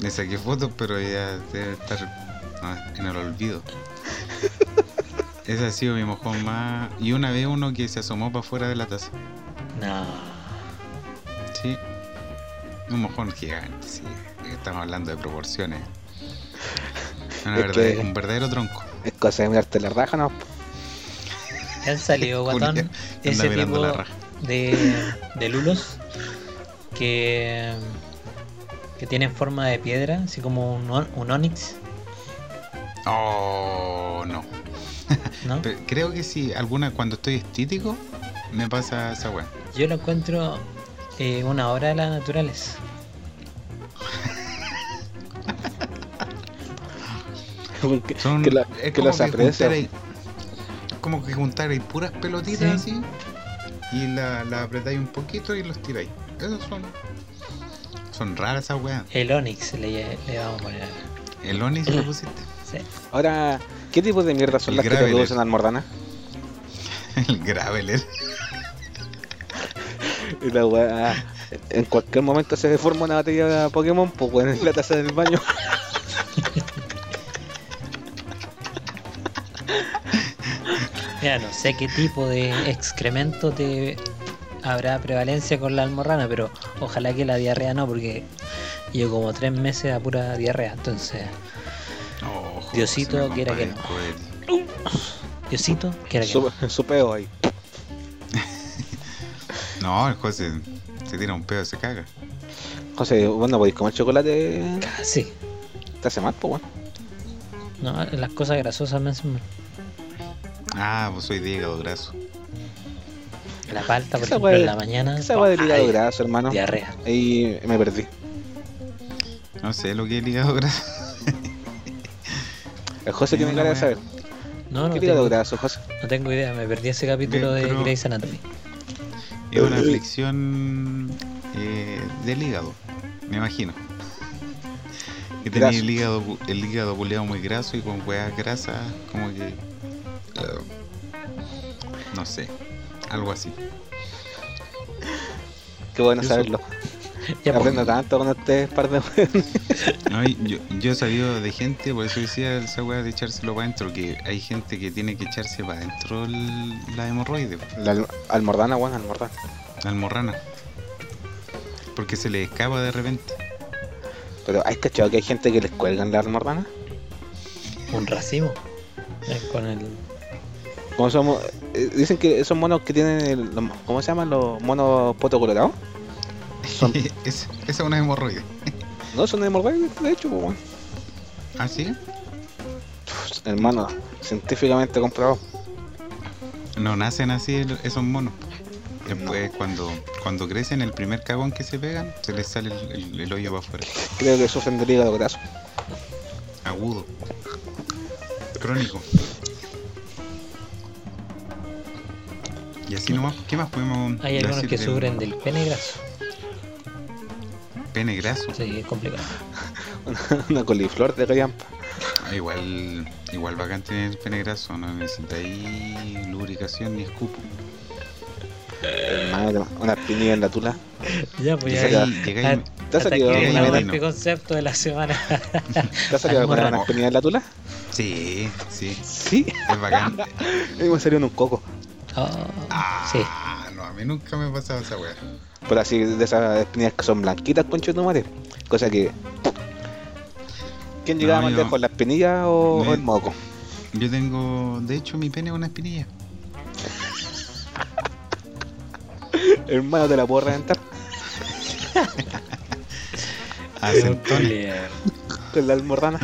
Le saqué fotos, pero ya debe estar ah, en el olvido. *laughs* Ese ha sido mi mojón más. Y una vez uno que se asomó para afuera de la taza.
No.
Sí. Un mojón gigante, sí. Estamos hablando de proporciones. *laughs* Una
Es
verdad-
que-
Un verdadero tronco.
Es cosa de mirarte la raja, ¿no?
¿Te han salido, *laughs* guatón, ese tipo
la raja.
de, de lulos que, que tienen forma de piedra, así como un, on- un onix,
Oh, no. *laughs*
¿no?
Pero creo que sí, alguna cuando estoy estítico me pasa esa weá.
Yo lo encuentro eh, una obra de la naturaleza.
Son,
que la-
es
que
como
las
que
aprecia.
ahí- como que juntar ahí puras pelotitas
Sí.
así y la, la apretáis un poquito y los tiráis. Esos son. Son raras esas weas.
El onix le, le vamos a poner.
El Onix lo pusiste. *clears throat*
Sí.
Ahora, ¿qué tipo de mierda son
El
las que te producen almorrana? *laughs*
El Graveler. *laughs*
Y la weá, en cualquier momento se forma una batería de Pokémon, pues weón, en la taza del baño. *laughs*
Mira, no sé qué tipo de excremento te habrá prevalencia con la almorrana, pero ojalá que la diarrea no, porque llevo como tres meses a pura diarrea, entonces,
Oh,
Diosito, quiera que no. Diosito, quiera que
Su, su peo ahí. *laughs*
No, el José se tira un pedo y se caga.
José, bueno, podéis comer chocolate,
no. Casi.
te hace mal, pues bueno.
No, las cosas grasosas me hacen mal.
Ah, pues soy de hígado graso.
La palta, por ejemplo, en la mañana.
Esa weá del hígado graso, hermano.
Diarrea.
Ahí me perdí.
No sé lo que es el hígado graso. *laughs*
El José tiene cara de saber.
No, no
¿Qué hígado
tengo,
graso, José?
no tengo idea, me perdí ese capítulo de
pero-
Grey's Anatomy.
Es una aflicción eh, del hígado, me imagino. Que tenía el hígado, el hígado muy graso y con hueas grasas, como que. Eh, no sé, algo así. *laughs*
Qué bueno saberlo. *laughs*
Ya, pues,
Aprendo tanto con ustedes, par de. *laughs*
No, yo, yo he sabido de gente, por eso decía esa hueá de echárselo para adentro, que hay gente que tiene que echarse para adentro la hemorroide,
La al- almordana, weón, almordana.
la almorrana. Porque se le escapa de repente.
Pero ¿hay cachado que hay gente que les cuelgan la almordana?
un racimo. Eh, Con el.
Como somos, eh, dicen que esos monos que tienen, el, ¿cómo se llaman? Los monos poto colorados. Son- *laughs*
es, esa es una hemorroide. *laughs*
No, son hemorroides, de hecho, pues, weón.
¿Ah, sí?
Hermano, científicamente comprobado.
No nacen así esos monos. Después, cuando, cuando crecen, el primer cagón que se pegan, se les sale el, el- el hoyo para afuera.
Creo que sufren del hígado graso.
Agudo. Crónico. Y así nomás, ¿qué más podemos
Hay algunos que sufren del pene graso.
pene graso?
Sí, es complicado. *laughs*
Una coliflor de callampa.
Ah, Igual, igual bacán tener pene graso, no necesitáis lubricación ni escupo.
Hermano, una espinilla en la tula.
Ya, pues ya.
¿Te ha
hasta
salido
este concepto de la semana.
¿Te ha salido *laughs* alguna vez una espinilla en la tula?
Sí, sí,
Sí.
es bacán. *laughs*
Me salió en un coco.
Oh,
Ah,
sí.
no, a mí nunca me ha pasado esa weá.
Pero así de esas espinillas que son blanquitas, concho de madre. Cosa que. ¿Quién
No,
llegaba más
yo-
lejos, la espinilla o,
Me-
o el moco?
Yo tengo, de hecho, mi pene es una espinilla. *laughs*
Hermano, te la puedo reventar *laughs* con la almorrana.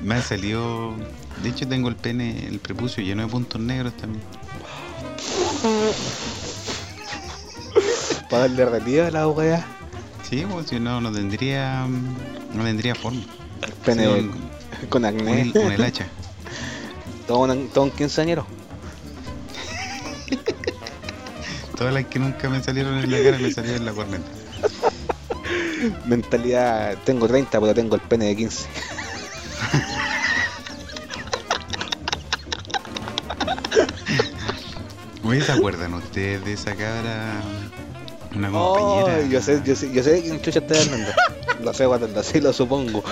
Me ha salido. De hecho, tengo el pene, el prepucio lleno de puntos negros también.
Para darle relieve a la weá.
Sí, pues si no, no tendría. No tendría forma.
El pene
Sí,
con acné.
un el hacha. *laughs*
todo, un, todo un quinceañero. *laughs*
Todas las que nunca me salieron en la cara me salieron en la corneta.
Mentalidad, tengo 30, pero tengo el pene de 15.
Oye, ¿se acuerdan ustedes de esa cabra? Una compañera.
Oh, yo sé, yo sé, yo sé de quién chucha está hablando. *laughs* lo sé, cuando así lo supongo.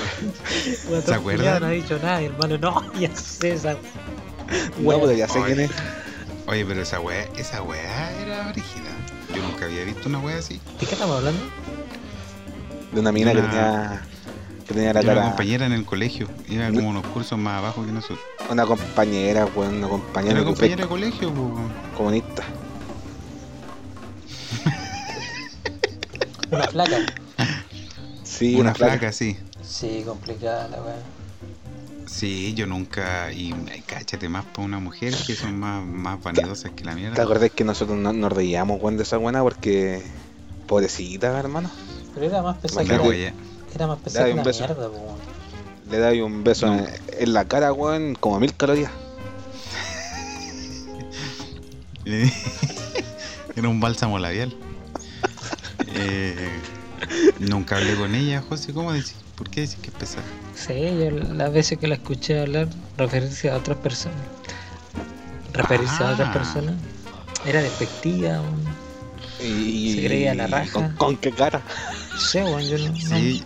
Guatón
acuerdan?
No ha dicho nada, hermano. No, ya sé esa.
No, pero ya sé
Oye.
quién es.
Oye, pero esa weá, esa weá era brígida. Yo nunca había visto una weá así.
¿De qué estamos hablando?
De una mina que
Una-
tenía. Que tenía la
Era una compañera en el colegio. Iba como unos cursos más abajo que nosotros.
Una compañera, weón, una compañera,
Era
de
compañera de colegio,
comunista.
Una flaca.
Sí,
una,
una, flaca.
flaca, sí.
Sí, complicada la weá.
Sí, yo nunca. Y ay, cáchate más para una mujer que son más, más vanidosas que la
¿Te
mierda.
acordás que nosotros no- nos reíamos, weón, de esa buena? Porque. Pobrecita, hermano.
Pero era más pesada que Era más pesada
Dale
que
un
una
beso.
mierda, po, weón.
Le da ahí un beso
No.
en, en la cara, weón, como mil calorías. *laughs*
Era un bálsamo labial. Eh, nunca hablé con ella, José. ¿Cómo decís? ¿Por qué decís que es pesada?
Sí, yo las veces que la escuché hablar, referirse a otras personas. Referirse a otras
Ah.
personas. Era despectiva, weón.
Y,
Se creía la raja.
¿Con, con qué cara?
No sé, weón, yo no.
Sí.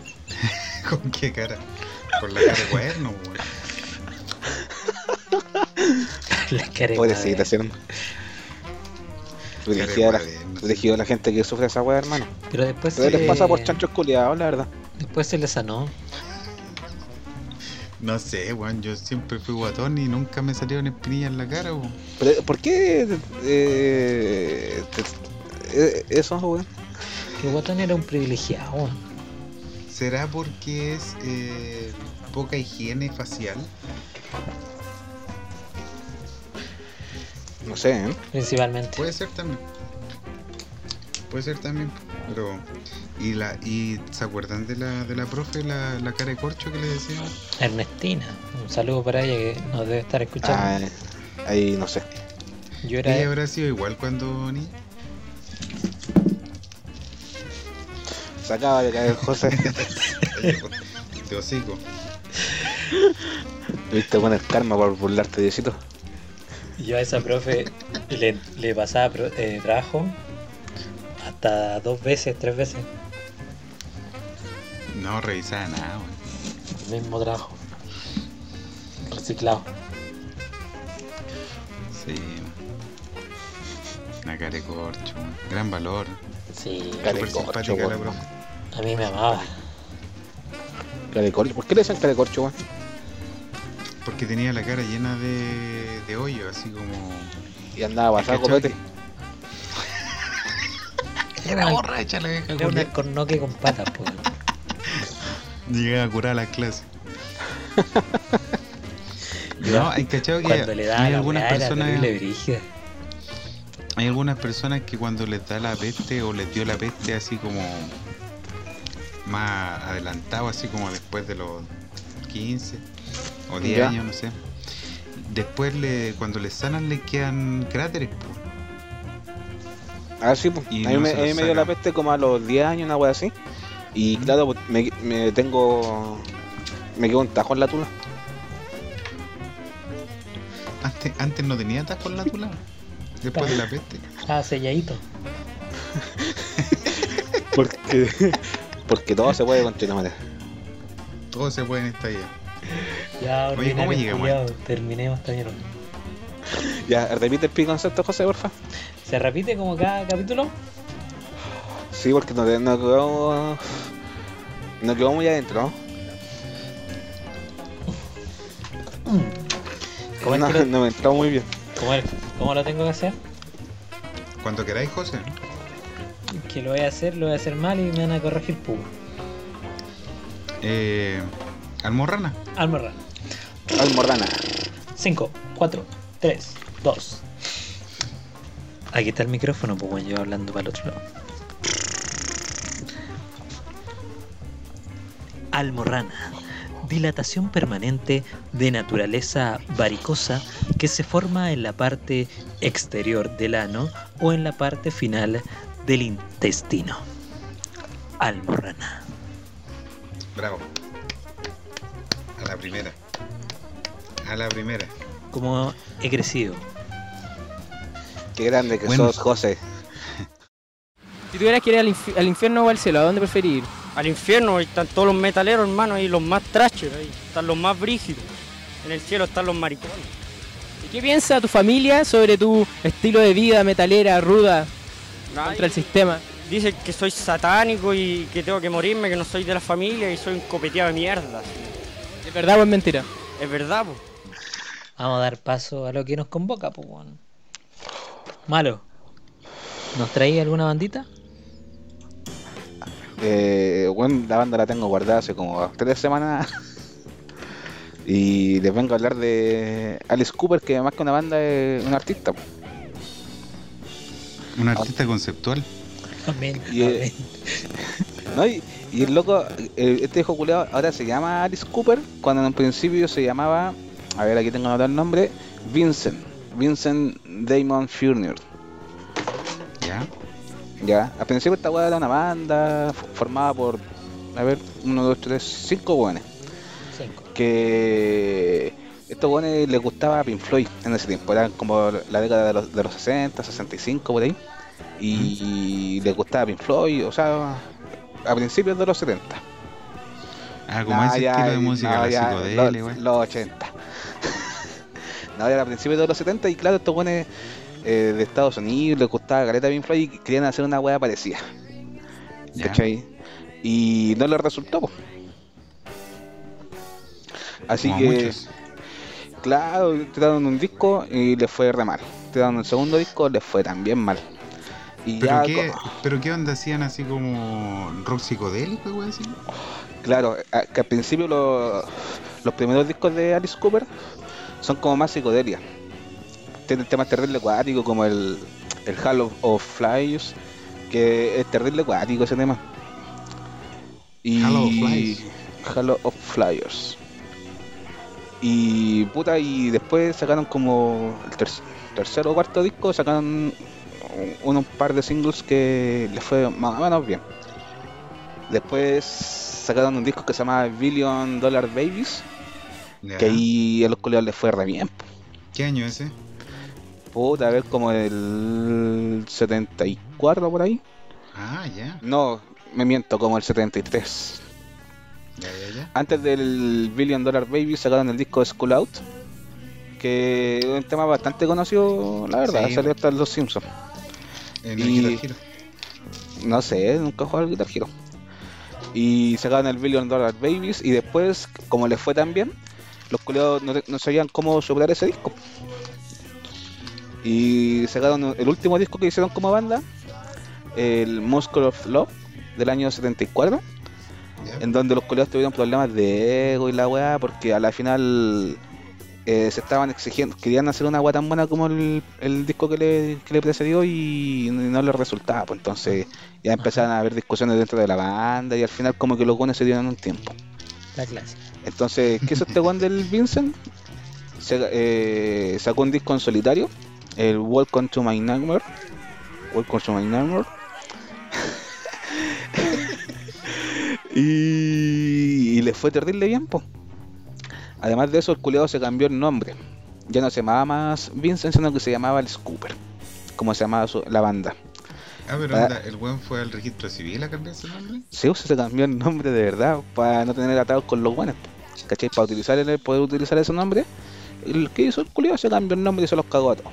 *laughs* ¿Con qué cara? Con la cara de cuerno, weón.
la cara de
Pobrecita,
madre.
¿sí, hermano? Dirigido a, la, a gente que sufre esa weá, hermano.
Pero después
Pero
se,
les pasa por chanchos culiados, la verdad.
después se le sanó.
No sé, weón. Yo siempre fui guatón y nunca me salieron espinillas en la cara, weón.
Pero, ¿por qué eh, te- eh, eso, weón?
Que Guatón era un privilegiado, weón.
¿Será porque es eh, poca higiene facial?
No sé, ¿eh?
Principalmente.
Puede ser también. Puede ser también, pero... ¿Y, la, y se acuerdan de la, de la profe, la, la cara de corcho que le decía?
Ernestina. Un saludo para ella que nos debe estar escuchando.
Ah, ahí no sé.
Yo era.
Ella habrá sido igual cuando ni...
Se acaba de caer José. *laughs*
De hocico.
Viste con el karma por burlarte, Diosito.
Yo a esa profe le, le pasaba pro- eh, trabajo hasta dos veces, tres veces.
No revisaba nada, weón.
El mismo trabajo. Reciclado.
Sí. Una cara de corcho. Gran valor.
Sí,
Súper simpática la profe.
A mí me amaba.
Cara de corcho. ¿Por qué le dicen cara de corcho, weón?
Porque tenía la cara llena de, de hoyo, así como...
Y andaba
¿Cachai?
copete. *laughs*
Era borracha la vieja
Era un alcornoque con patas, pues.
Llegaba a curar las clases. No, hay cachado que
Cuando le da
hay algunas personas. Hay algunas personas que cuando les da la peste o les dio la peste así como más adelantado, así como después de los 15 o 10
Ya.
años, no sé. Después le, cuando les sanan le quedan cráteres, po.
Ah, sí, pues. A mí,
no
me,
se
a mí
lo
me dio la peste como a los 10 años, una wea así. Y claro, pues, me, me tengo. Me quedó un tajo en la tula.
Antes, antes no tenía atasco en la tula. Después de la peste.
Ah, selladito. *laughs*
Porque. Porque todo se puede continuar.
Todo se puede en esta vida.
Ya,
Oye, ¿cómo llegamos
culiao, Terminemos esta mierda. *laughs*
Ya, repite el pi concepto, José, porfa.
¿Se repite como cada capítulo?
Sí, porque no, no quedó. No quedó muy adentro, *laughs* ¿no?
¿Cómo, es
No,
que lo,
no me entró muy bien.
cómo cómo lo tengo que hacer?
Cuando queráis, José.
Que lo voy a hacer, lo voy a hacer mal y me van a corregir pugo.
Eh, Almorrana.
Almorra.
Almorrana.
5, 4, 3, 2. Aquí está el micrófono, pues bueno, yo hablando para el otro lado. Almorrana. Dilatación permanente de naturaleza varicosa que se forma en la parte exterior del ano o en la parte final del intestino. Almorrana.
Bravo. A la primera. A la primera.
Como he crecido.
Qué grande que
Bueno.
sos, José. *laughs*
Si tuvieras que ir al, infi- al infierno o al cielo, ¿a dónde preferir ir?
Al infierno ahí están todos los metaleros, hermano, y los más trashers, ahí están los más brígidos. En el cielo están los maricones.
¿Y qué piensa tu familia sobre tu estilo de vida metalera, ruda,
Ay,
contra el sistema?
Dicen que soy satánico y que tengo que morirme, que no soy de la familia y soy un copeteado de mierda.
¿Es verdad o es mentira?
Es verdad, pues.
Vamos a dar paso a lo que nos convoca, pues bueno. Malo. ¿Nos traía alguna bandita?
Eh, bueno, la banda la tengo guardada hace como tres semanas. *laughs* y les vengo a hablar de Alice Cooper, que más que una banda es un artista.
Un artista conceptual.
Amén.
Y, eh,
amén. *laughs*
¿no? Y, y el loco, eh, este hijo culeado ahora se llama Alice Cooper, cuando en un principio se llamaba, a ver, aquí tengo anotado el nombre, Vincent. Vincent Damon Furnier.
¿Ya?
Ya, al principio esta weá era una banda formada por, a ver, uno, dos, tres, cinco weones.
Cinco.
Que estos weones les gustaba Pink Floyd en ese tiempo, eran como la década de los, de los 60, 65 por ahí. Y les gustaba Pink Floyd, o sea, a principios de los 70.
Ah, como
No,
ese
ya,
estilo de
no,
música,
ya,
psicodelia,
los, los 80. *laughs* no, era a principios de los 70 y claro, estos buenos de Estados Unidos les gustaba Galeta Pink Floyd y querían hacer una weá parecida. ¿Cachai? Y no les resultó. Así
Como
que,
muchos.
Claro, tiraron un disco y les fue re mal. Tiraron un segundo disco, les fue también mal. Y
¿Pero
ya,
qué, ¿Pero qué onda hacían así como rock psicodélico, güey? Así?
Claro, que al principio lo- los primeros discos de Alice Cooper son como más psicodelia. Tienen temas terrible acuáticos como el, el Hall of, of Flyers, que es terrible acuático ese tema. Y
of.
Halo of Flyers. Y puta, y después sacaron como el ter- tercer o cuarto disco, sacaron un, un par de singles que les fue más o menos bien. Después sacaron un disco que se llama Billion Dollar Babies, que ahí a los culiados les fue re bien.
¿Qué año ese?
Puta, a ver como el 74 por ahí.
Ah, ya.
No, me miento, como el 73. Antes del Billion Dollar Baby sacaron el disco School Out, que es un tema bastante conocido, la verdad,
Sí.
salió hasta Los Simpsons.
El
Y-
Guitar Hero.
No sé, nunca jugué al Guitar Hero. Y sacaron el Billion Dollar Babies y después, como les fue tan bien, los culiados no sabían cómo superar ese disco. Y sacaron el último disco que hicieron como banda, el Muscle of Love, del año 74.
Ya.
en donde los colegas tuvieron problemas de ego y la weá, porque a la final eh, se estaban exigiendo, querían hacer una weá tan buena como el, el disco que le, que le precedió y no les resultaba, pues entonces ya empezaron a haber discusiones dentro de la banda y al final como que los buenos se dieron un tiempo.
La clásica.
Entonces, ¿qué hizo este weón del Vincent? Se, eh, sacó un disco en solitario, el Welcome to My Nightmare. Welcome to My Nightmare. Y, y le fue terrible bien, po. Además de eso, el culiado se cambió el nombre. Ya no se llamaba más Vincent, sino que se llamaba el Scooper, como se llamaba su- la banda.
Ah, pero
Ah.
onda, el weón fue al registro civil a cambiar su nombre.
Sí, o sea, se cambió el nombre de verdad para no tener atados con los buenos. ¿Cachai? Para utilizar el, poder utilizar ese nombre, el que hizo el culiado se cambió el nombre y se los cagó a todos.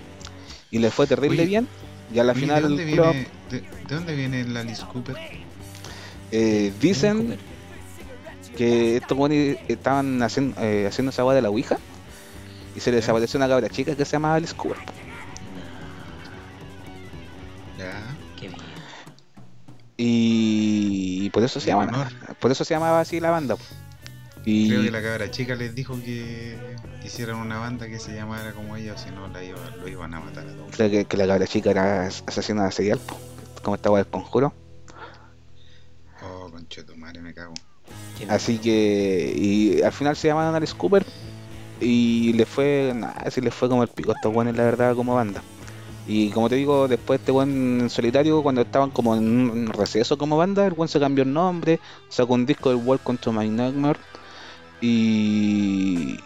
Y le fue terrible
Oye,
bien. Y a la final
¿de dónde
el
viene, de, de dónde viene el Alice Cooper?
Eh, dicen que estos buenos estaban haciendo, eh, haciendo esa agua de la Ouija y se les
Ya.
desapareció una cabra chica que se llamaba Alice Cooper.
Ya.
Qué bien.
Y por eso se llama,
honor.
por eso se llamaba así la banda. Y
Creo que la cabra chica les dijo que hicieran una banda que se llamara como ella, o si no la iba, lo iban a matar a todos.
creo que, que la cabra chica era as- asesina serial, po, como estaba el conjuro.
Concho tu madre, me cago.
Qué bien.
Así que, y al final se llamaron Alice Cooper y le fue, nada, si le fue como el pico a estos buenos, la verdad, como banda. Y como te digo, después este buen en solitario, cuando estaban como en un receso como banda, el buen se cambió el nombre, sacó un disco del Welcome to My Nightmare y,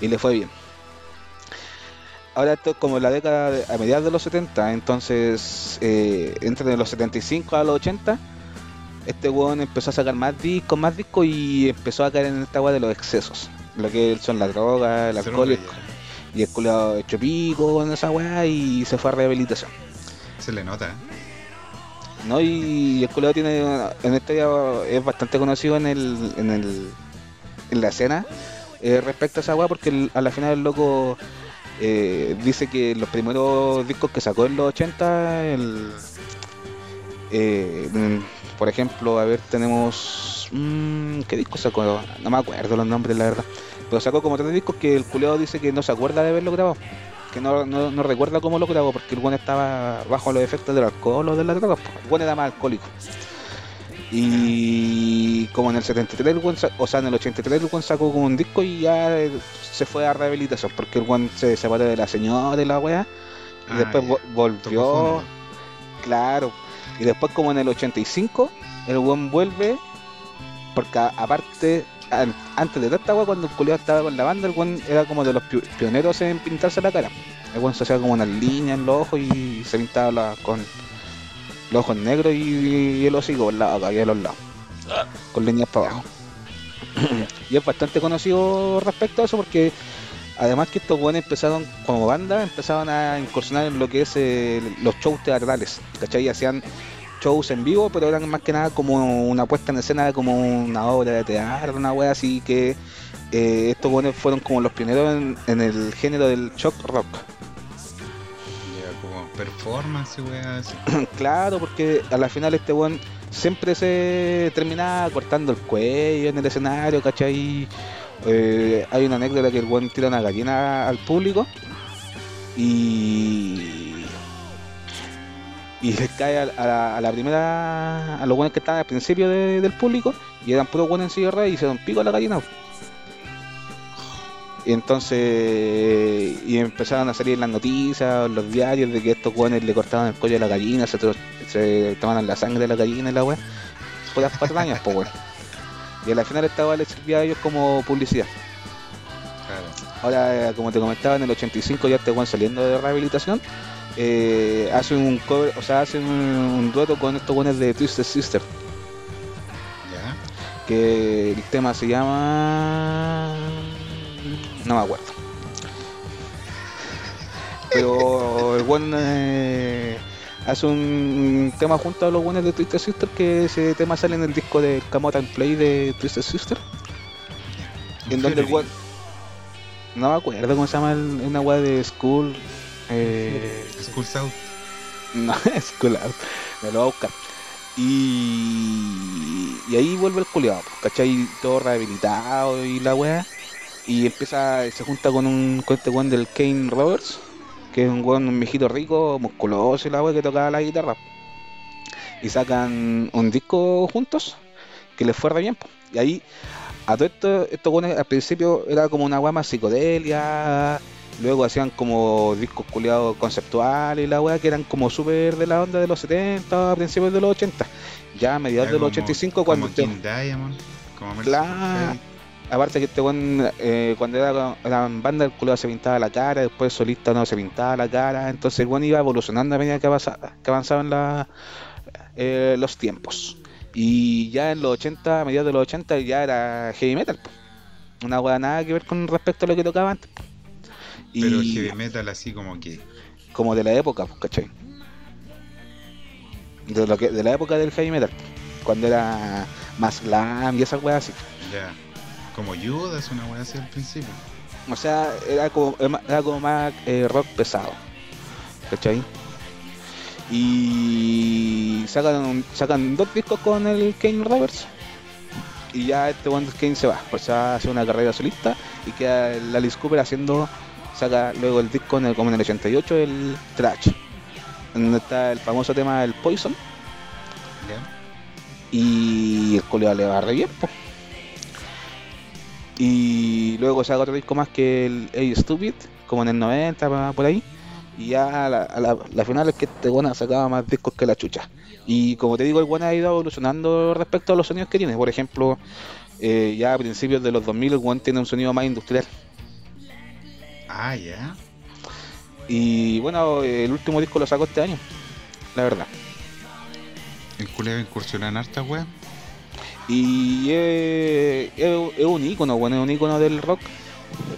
y le fue bien. Ahora esto es como la década de- a mediados de los 70, entonces eh, entre los 75 a los 80 este weón empezó a sacar más discos, más discos y empezó a caer en esta weá de los excesos. Lo que son las drogas, el
Se
alcohol y el,
lo reía.
y el culiao hecho pico con esa weá y se fue a rehabilitación.
Se le nota, ¿eh?
¿no? Y el culiao tiene, en esta ya es bastante conocido en el, en el, en la escena eh, respecto a esa weá porque el- a la final el loco eh, dice que los primeros discos que sacó en los 80, el, eh, por ejemplo, a ver, tenemos... mm, ¿Qué disco sacó? No me acuerdo los nombres, la verdad. Pero sacó como tres discos que el culeado dice que no se acuerda de haberlo grabado. Que no, no, no recuerda cómo lo grabó porque el buen estaba bajo los efectos del alcohol o de las drogas. pues. El buen era más alcohólico. Y como en el 73, el buen o sea, en el 83 el buen sacó como un disco y ya eh, se fue a rehabilitación porque el buen se separó de la señora y la weá. Y
Ah,
después volvió, claro. Y después como en el 85, el buen vuelve, porque aparte, an- antes de esta weá, cuando el culiado estaba con la banda, el buen era como de los pi- pioneros en pintarse la cara. El buen se hacía como unas líneas en los ojos y se pintaba la- con los ojos negros y, y el hocico lado, acá y a los lados. Con líneas para abajo. *coughs* y es bastante conocido respecto a eso porque además que estos buenos empezaron como banda, empezaron a incursionar en lo que es eh, los shows teatrales, ¿cachai? Hacían shows en vivo, pero eran más que nada como una puesta en escena, como una obra de teatro, una wea así que eh, estos buenos fueron como los pioneros en, en el género del shock rock.
Ya, como performance, weá, así. *clears throat*
claro, porque a la final este buen siempre se terminaba cortando el cuello en el escenario, ¿cachai? Eh, hay una anécdota que el buen tira una gallina al público y y les cae a, la, primera a los buenos que estaban al principio de- del público y eran puros buenos en silla y se dan pico a la gallina. Y entonces y empezaron a salir las noticias los diarios de que estos buenos le cortaban el cuello a la gallina se, se tomaban la sangre de la gallina y la weá. Puras patrañas pues weón y a la final esta les servía a ellos como publicidad
Claro.
Ahora, eh, como te comentaba, en el 85 ya este Juan saliendo de rehabilitación, eh, hace un cover, o sea, hace un, un dueto con estos buenos de Twisted Sister,
Ya.
que el tema se llama... no me acuerdo. Pero el buen eh, hace un tema junto a los buenos de Twisted Sister, que ese tema sale en el disco de Out and Play de Twisted Sister, en donde el. No me acuerdo cómo se llama el- una weá de School. Eh,
School South.
no, *laughs* School Out. Me lo voy a buscar. Y, y ahí vuelve el culiado, ¿cachai? Todo rehabilitado y la weá. Y empieza, se junta con un con este weón del Kane Roberts, que es un weón, un viejito rico, musculoso y la weá que tocaba la guitarra. Y sacan un disco juntos que les fue re bien. po. Y ahí, a todo esto, estos weones al principio era como una weá más psicodelia. Luego hacían como discos culiados conceptuales y la weá que eran como súper de la onda de los 70, a principios de los 80. Ya a mediados
Ya
de los
como-
85 cuando
como King Diamond, como
Claro. Aparte que este weón, eh, cuando era, en banda, el culo se pintaba la cara, después solista no se pintaba la cara, entonces el weón iba evolucionando a medida que, avanza- que avanzaban la- eh, los tiempos. Y ya en los 80, a mediados de los 80, ya era heavy metal. po. Una weá nada que ver con respecto a lo que tocaba antes. Y
Pero heavy metal así como que.
como de la época, pues, ¿cachai? De, lo que, de la época del heavy metal, cuando era más glam y esas weas así.
Ya. Como Judas, una wea así al principio.
O sea, era como, era como más eh, rock pesado. ¿Cachai? Y sacan, sacan dos discos con el Kane Roberts. Y ya este Wonder Kane se va. Pues se va a hacer una carrera solista. Y queda el Alice Cooper haciendo. Saca luego el disco en el, como en el 88, el Trash. Donde está el famoso tema del Poison.
¿Ya?
Y el colega le va re bien, po. Y luego saca otro disco más que el Hey Stupid, como en el 90, pa- por ahí. Y ya a la, a la, la final es que este bueno sacaba más discos que la chucha. Y como te digo, el bueno ha ido evolucionando respecto a los sonidos que tiene. Por ejemplo, eh, ya a principios de los 2000 el one tiene un sonido más industrial.
Ah, ya.
Y bueno, el último disco lo sacó este año, la verdad.
El culeo incursiona en harta wea.
Y es, un icono, bueno, es un icono del rock.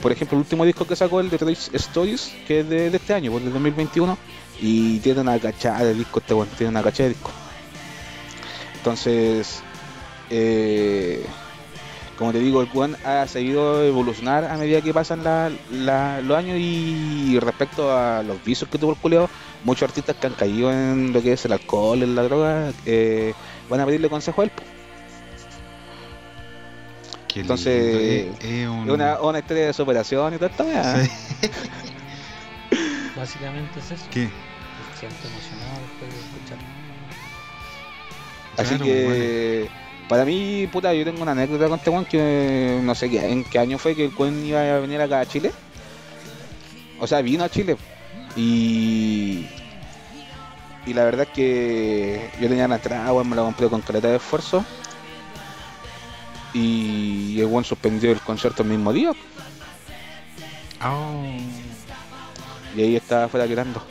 Por ejemplo, el último disco que sacó, el de Trace Stories, que es de, este año, pues, del 2021, y tiene una cachada de disco, este bueno, tiene una cachada de disco. Entonces, eh, como te digo, el Juan ha seguido evolucionar a medida que pasan los años y respecto a los vicios que tuvo el culiao, muchos artistas que han caído en lo que es el alcohol, en la droga, eh, van a pedirle consejo a él. Entonces,
es, es un...
Es una, una historia de superación y toda esta weá.
Sí. *laughs*
Básicamente es eso.
¿Qué?
Me siento emocionado después de escuchar.
Así
Claro,
que, para mí, puta, yo tengo una anécdota con este que no sé qué, en qué año fue que el weón iba a venir acá a Chile. O sea, vino a Chile. Y. Y la verdad es que yo tenía la entrada, weón, me la compré con caleta de esfuerzo. Y el weón suspendió el concierto el mismo día.
Oh,
Y ahí estaba afuera llorando.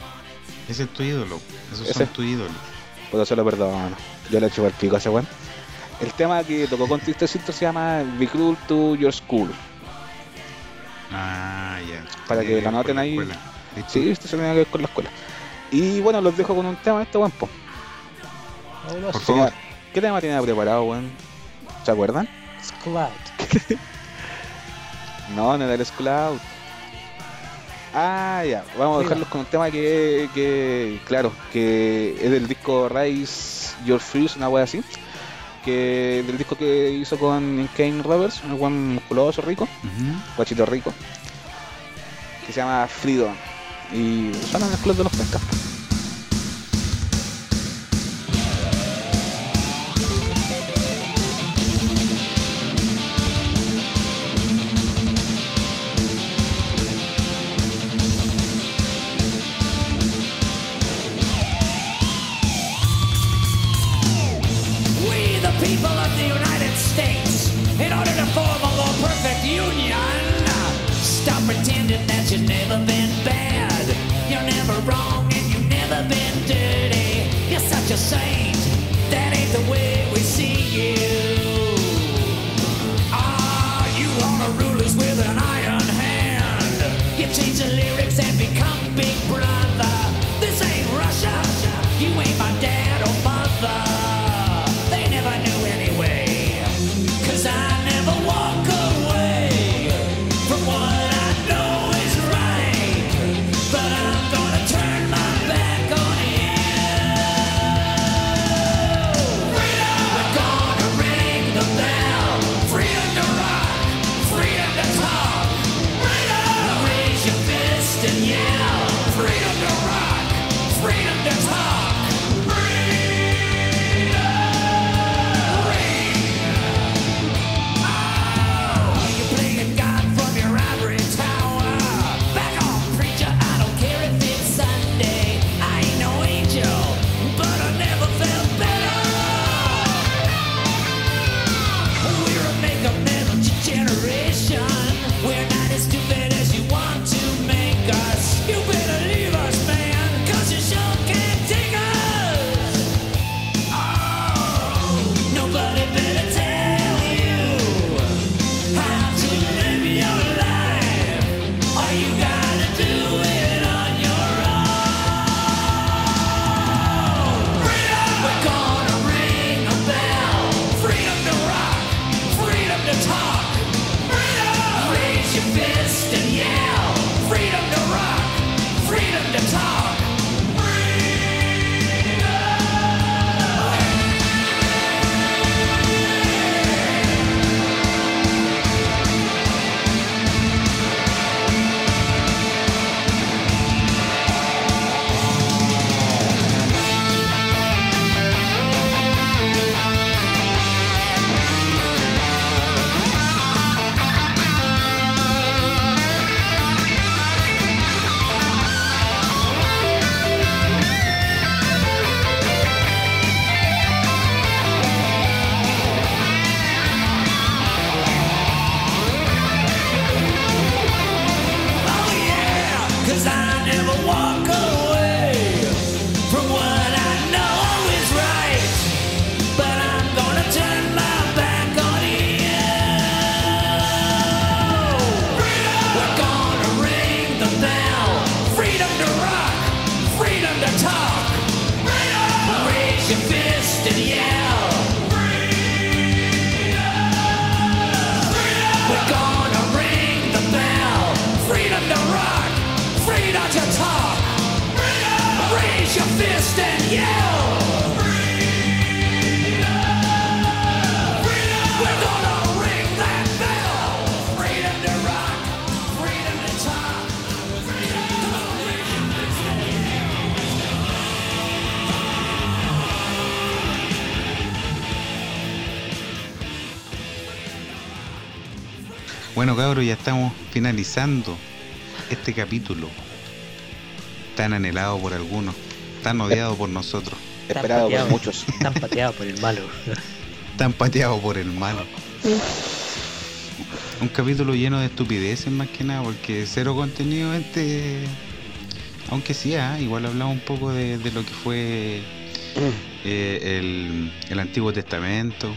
ese es tu ídolo. Esos
Ese.
son tu ídolo.
Pero se lo perdono. Yo le echo el pico a ese weón. El tema que tocó con Tristecito se llama Be Cruel to Your School.
Ah, ya.
Para que
Eh,
la
por
anoten ahí. Sí, esto se tiene que ver con la escuela. Y bueno, los dejo con un tema de este weón. po.
Por favor.
¿Qué tema tiene preparado, weón? ¿Se acuerdan?
Cloud. *laughs*
No, no era el Out. Ah, ya. Vamos a dejarlos con un tema que, que, claro, que es del disco Rise Your Fuse, una wea así. Que del disco que hizo con Kane Roberts, un buen musculoso rico. Guachito rico, que se llama Freedom. Y suena en el club de los pescas.
Cabros, ya estamos finalizando este capítulo tan anhelado por algunos, tan odiado por nosotros,
Tan
Esperado por muchos. *laughs*
Tan pateado por el malo. *laughs*
tan pateado por el malo. Un capítulo lleno de estupideces más que nada, porque cero contenido este. Aunque sí, ah, igual hablamos un poco de, de lo que fue eh, el, el Antiguo Testamento.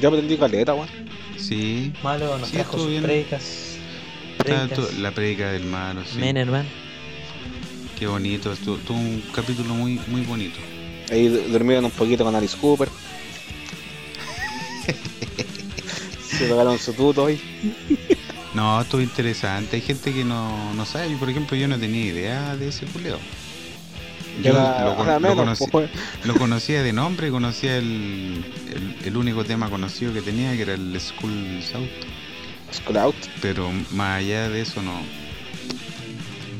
Yo aprendí caleta, weón.
Sí,
Malo nos
Sí,
trajo
estuvo
sus
bien.
predicas.
la predica del malo, sí.
Men, hermano.
Qué bonito, estuvo, tuvo un capítulo muy, muy bonito.
Ahí durmieron un poquito con Alice Cooper. *laughs* Se pegaron su tuto hoy.
No, estuvo interesante. Hay gente que no, no sabe. Yo, por ejemplo, yo no tenía idea de ese culeo. Yo lo, conocí-
pues,
conocía de nombre, conocía el, el, el único tema conocido que tenía, que era el School South.
School Out.
Pero más allá de eso, no.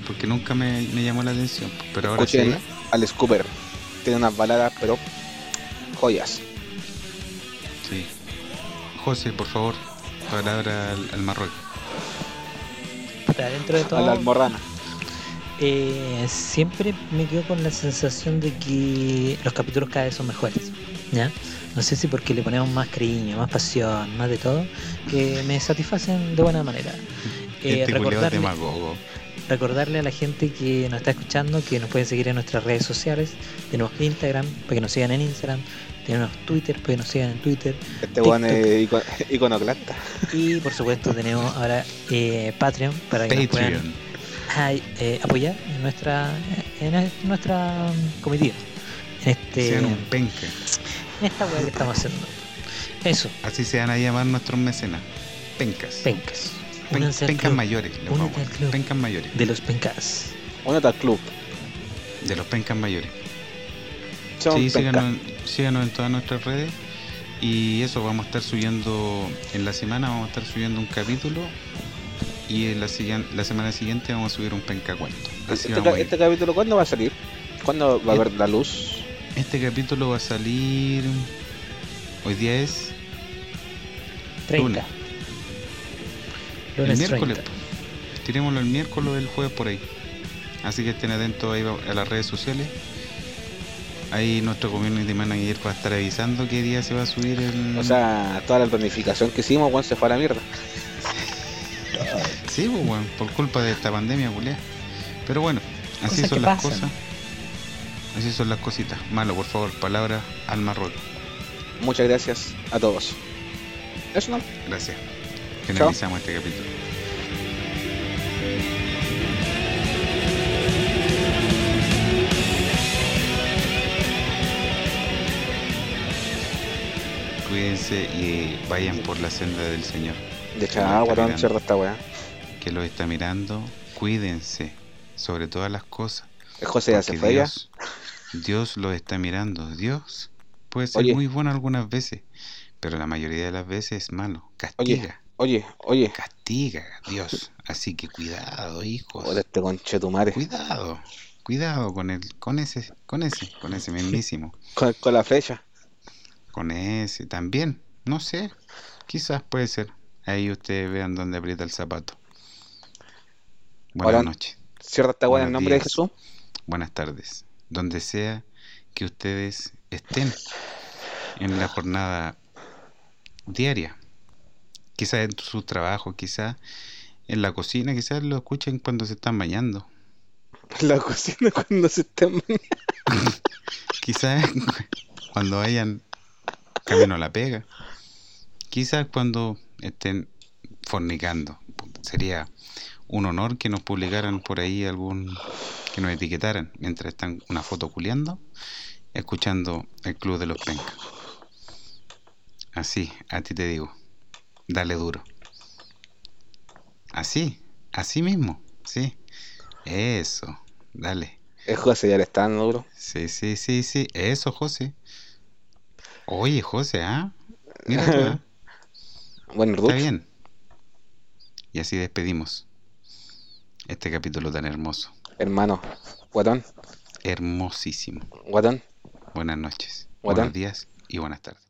Porque nunca me, me llamó la atención. Pero ahora
Escuchen
sí.
Alice Cooper. Tiene unas baladas, pero joyas.
Sí. José, por favor, palabra al, al Marruecos.
Dentro de
A la
todo,
almorrana.
Eh, siempre me quedo con la sensación de que los capítulos cada vez son mejores. ¿Ya? No sé si porque le ponemos más cariño, más pasión, más de todo, que me satisfacen de buena manera. Eh,
este culiao
recordarle, recordarle a la gente que nos está escuchando que nos pueden seguir en nuestras redes sociales. Tenemos Instagram, para que nos sigan en Instagram. Tenemos Twitter, para que nos sigan en Twitter.
Este
TikTok.
es ico- iconoclasta.
Y por supuesto tenemos ahora eh, Patreon para que nos puedan Ay, eh, apoyar en nuestra en nuestra comitiva. En este
Sean un penca.
en esta weá que estamos haciendo. Eso,
Así se van a llamar nuestros mecenas. Pencas.
pencas.
Pen-
Únanse al
pencas
club
mayores. a
club.
Pencas mayores.
de los pencas.
Únete al club.
De los pencas mayores.
Son
Sí,
penca.
síganos, síganos en todas nuestras redes. Y eso, vamos a estar subiendo en la semana, vamos a estar subiendo un capítulo. Y en la, siguiente, la semana siguiente vamos a subir un penca cuento. Así
Este, ca- este capítulo, ¿cuándo va a salir? ¿Cuándo va a haber la luz?
Este capítulo va a salir. Hoy día es
30.
Lunes.
Lunes
el miércoles.
30.
Tirémoslo el miércoles o el jueves por ahí. Así que estén atentos ahí a las redes sociales. Ahí nuestro community manager va a estar avisando qué día se va a subir el.
O sea, toda la planificación que hicimos, weón, se fue a la mierda.
Sí, pues, weón, por culpa de esta pandemia, culea. Pero bueno, así
Cosas
son las
pasan.
cosas. Así son las cositas. Malo, por favor, palabra al Marruecos.
Muchas gracias a todos. Eso no.
Gracias. Finalizamos este capítulo. Cuídense y vayan por la senda del Señor.
De tan
mirando.
cerda esta weá.
Que los está mirando. Cuídense, sobre todas las cosas.
José ya se fue ya.
Dios, Dios lo está mirando. Dios puede ser
Oye.
muy bueno algunas veces, pero la mayoría de las veces es malo. Castiga,
Oye, oye.
castiga Dios. Así que cuidado, hijos.
Joder, este conche tu madre.
Cuidado, cuidado con el, con ese, con ese, con ese mismísimo. *laughs*
Con, con la flecha.
Con ese también. No sé. Quizás puede ser. Ahí ustedes vean dónde aprieta el zapato. Buenas noches.
Cierra esta weá en nombre de. Jesús.
Buenas tardes. Donde sea que ustedes estén en la jornada diaria. Quizás en su trabajo, quizás en la cocina, quizás lo escuchen cuando se están bañando.
En *laughs* la cocina cuando se estén bañando. *laughs*
Quizás *laughs* cuando vayan camino a la pega. Quizás cuando estén fornicando. Sería un honor que nos publicaran por ahí algún. que nos etiquetaran mientras están una foto culeando, escuchando el Club de los Pencas. Así, a ti te digo. Dale duro. Así, así mismo, sí. Eso, dale.
El José ya le está dando duro.
Sí, sí, sí, sí. Eso, José. Oye, José, ¿ah? Mira, tú, ¿ah? *laughs*
Bueno,
está bien. Y así despedimos este capítulo tan hermoso.
Hermano. Guatón.
Hermosísimo.
Guatón.
Buenas noches,
Guatón.
buenos días y buenas tardes.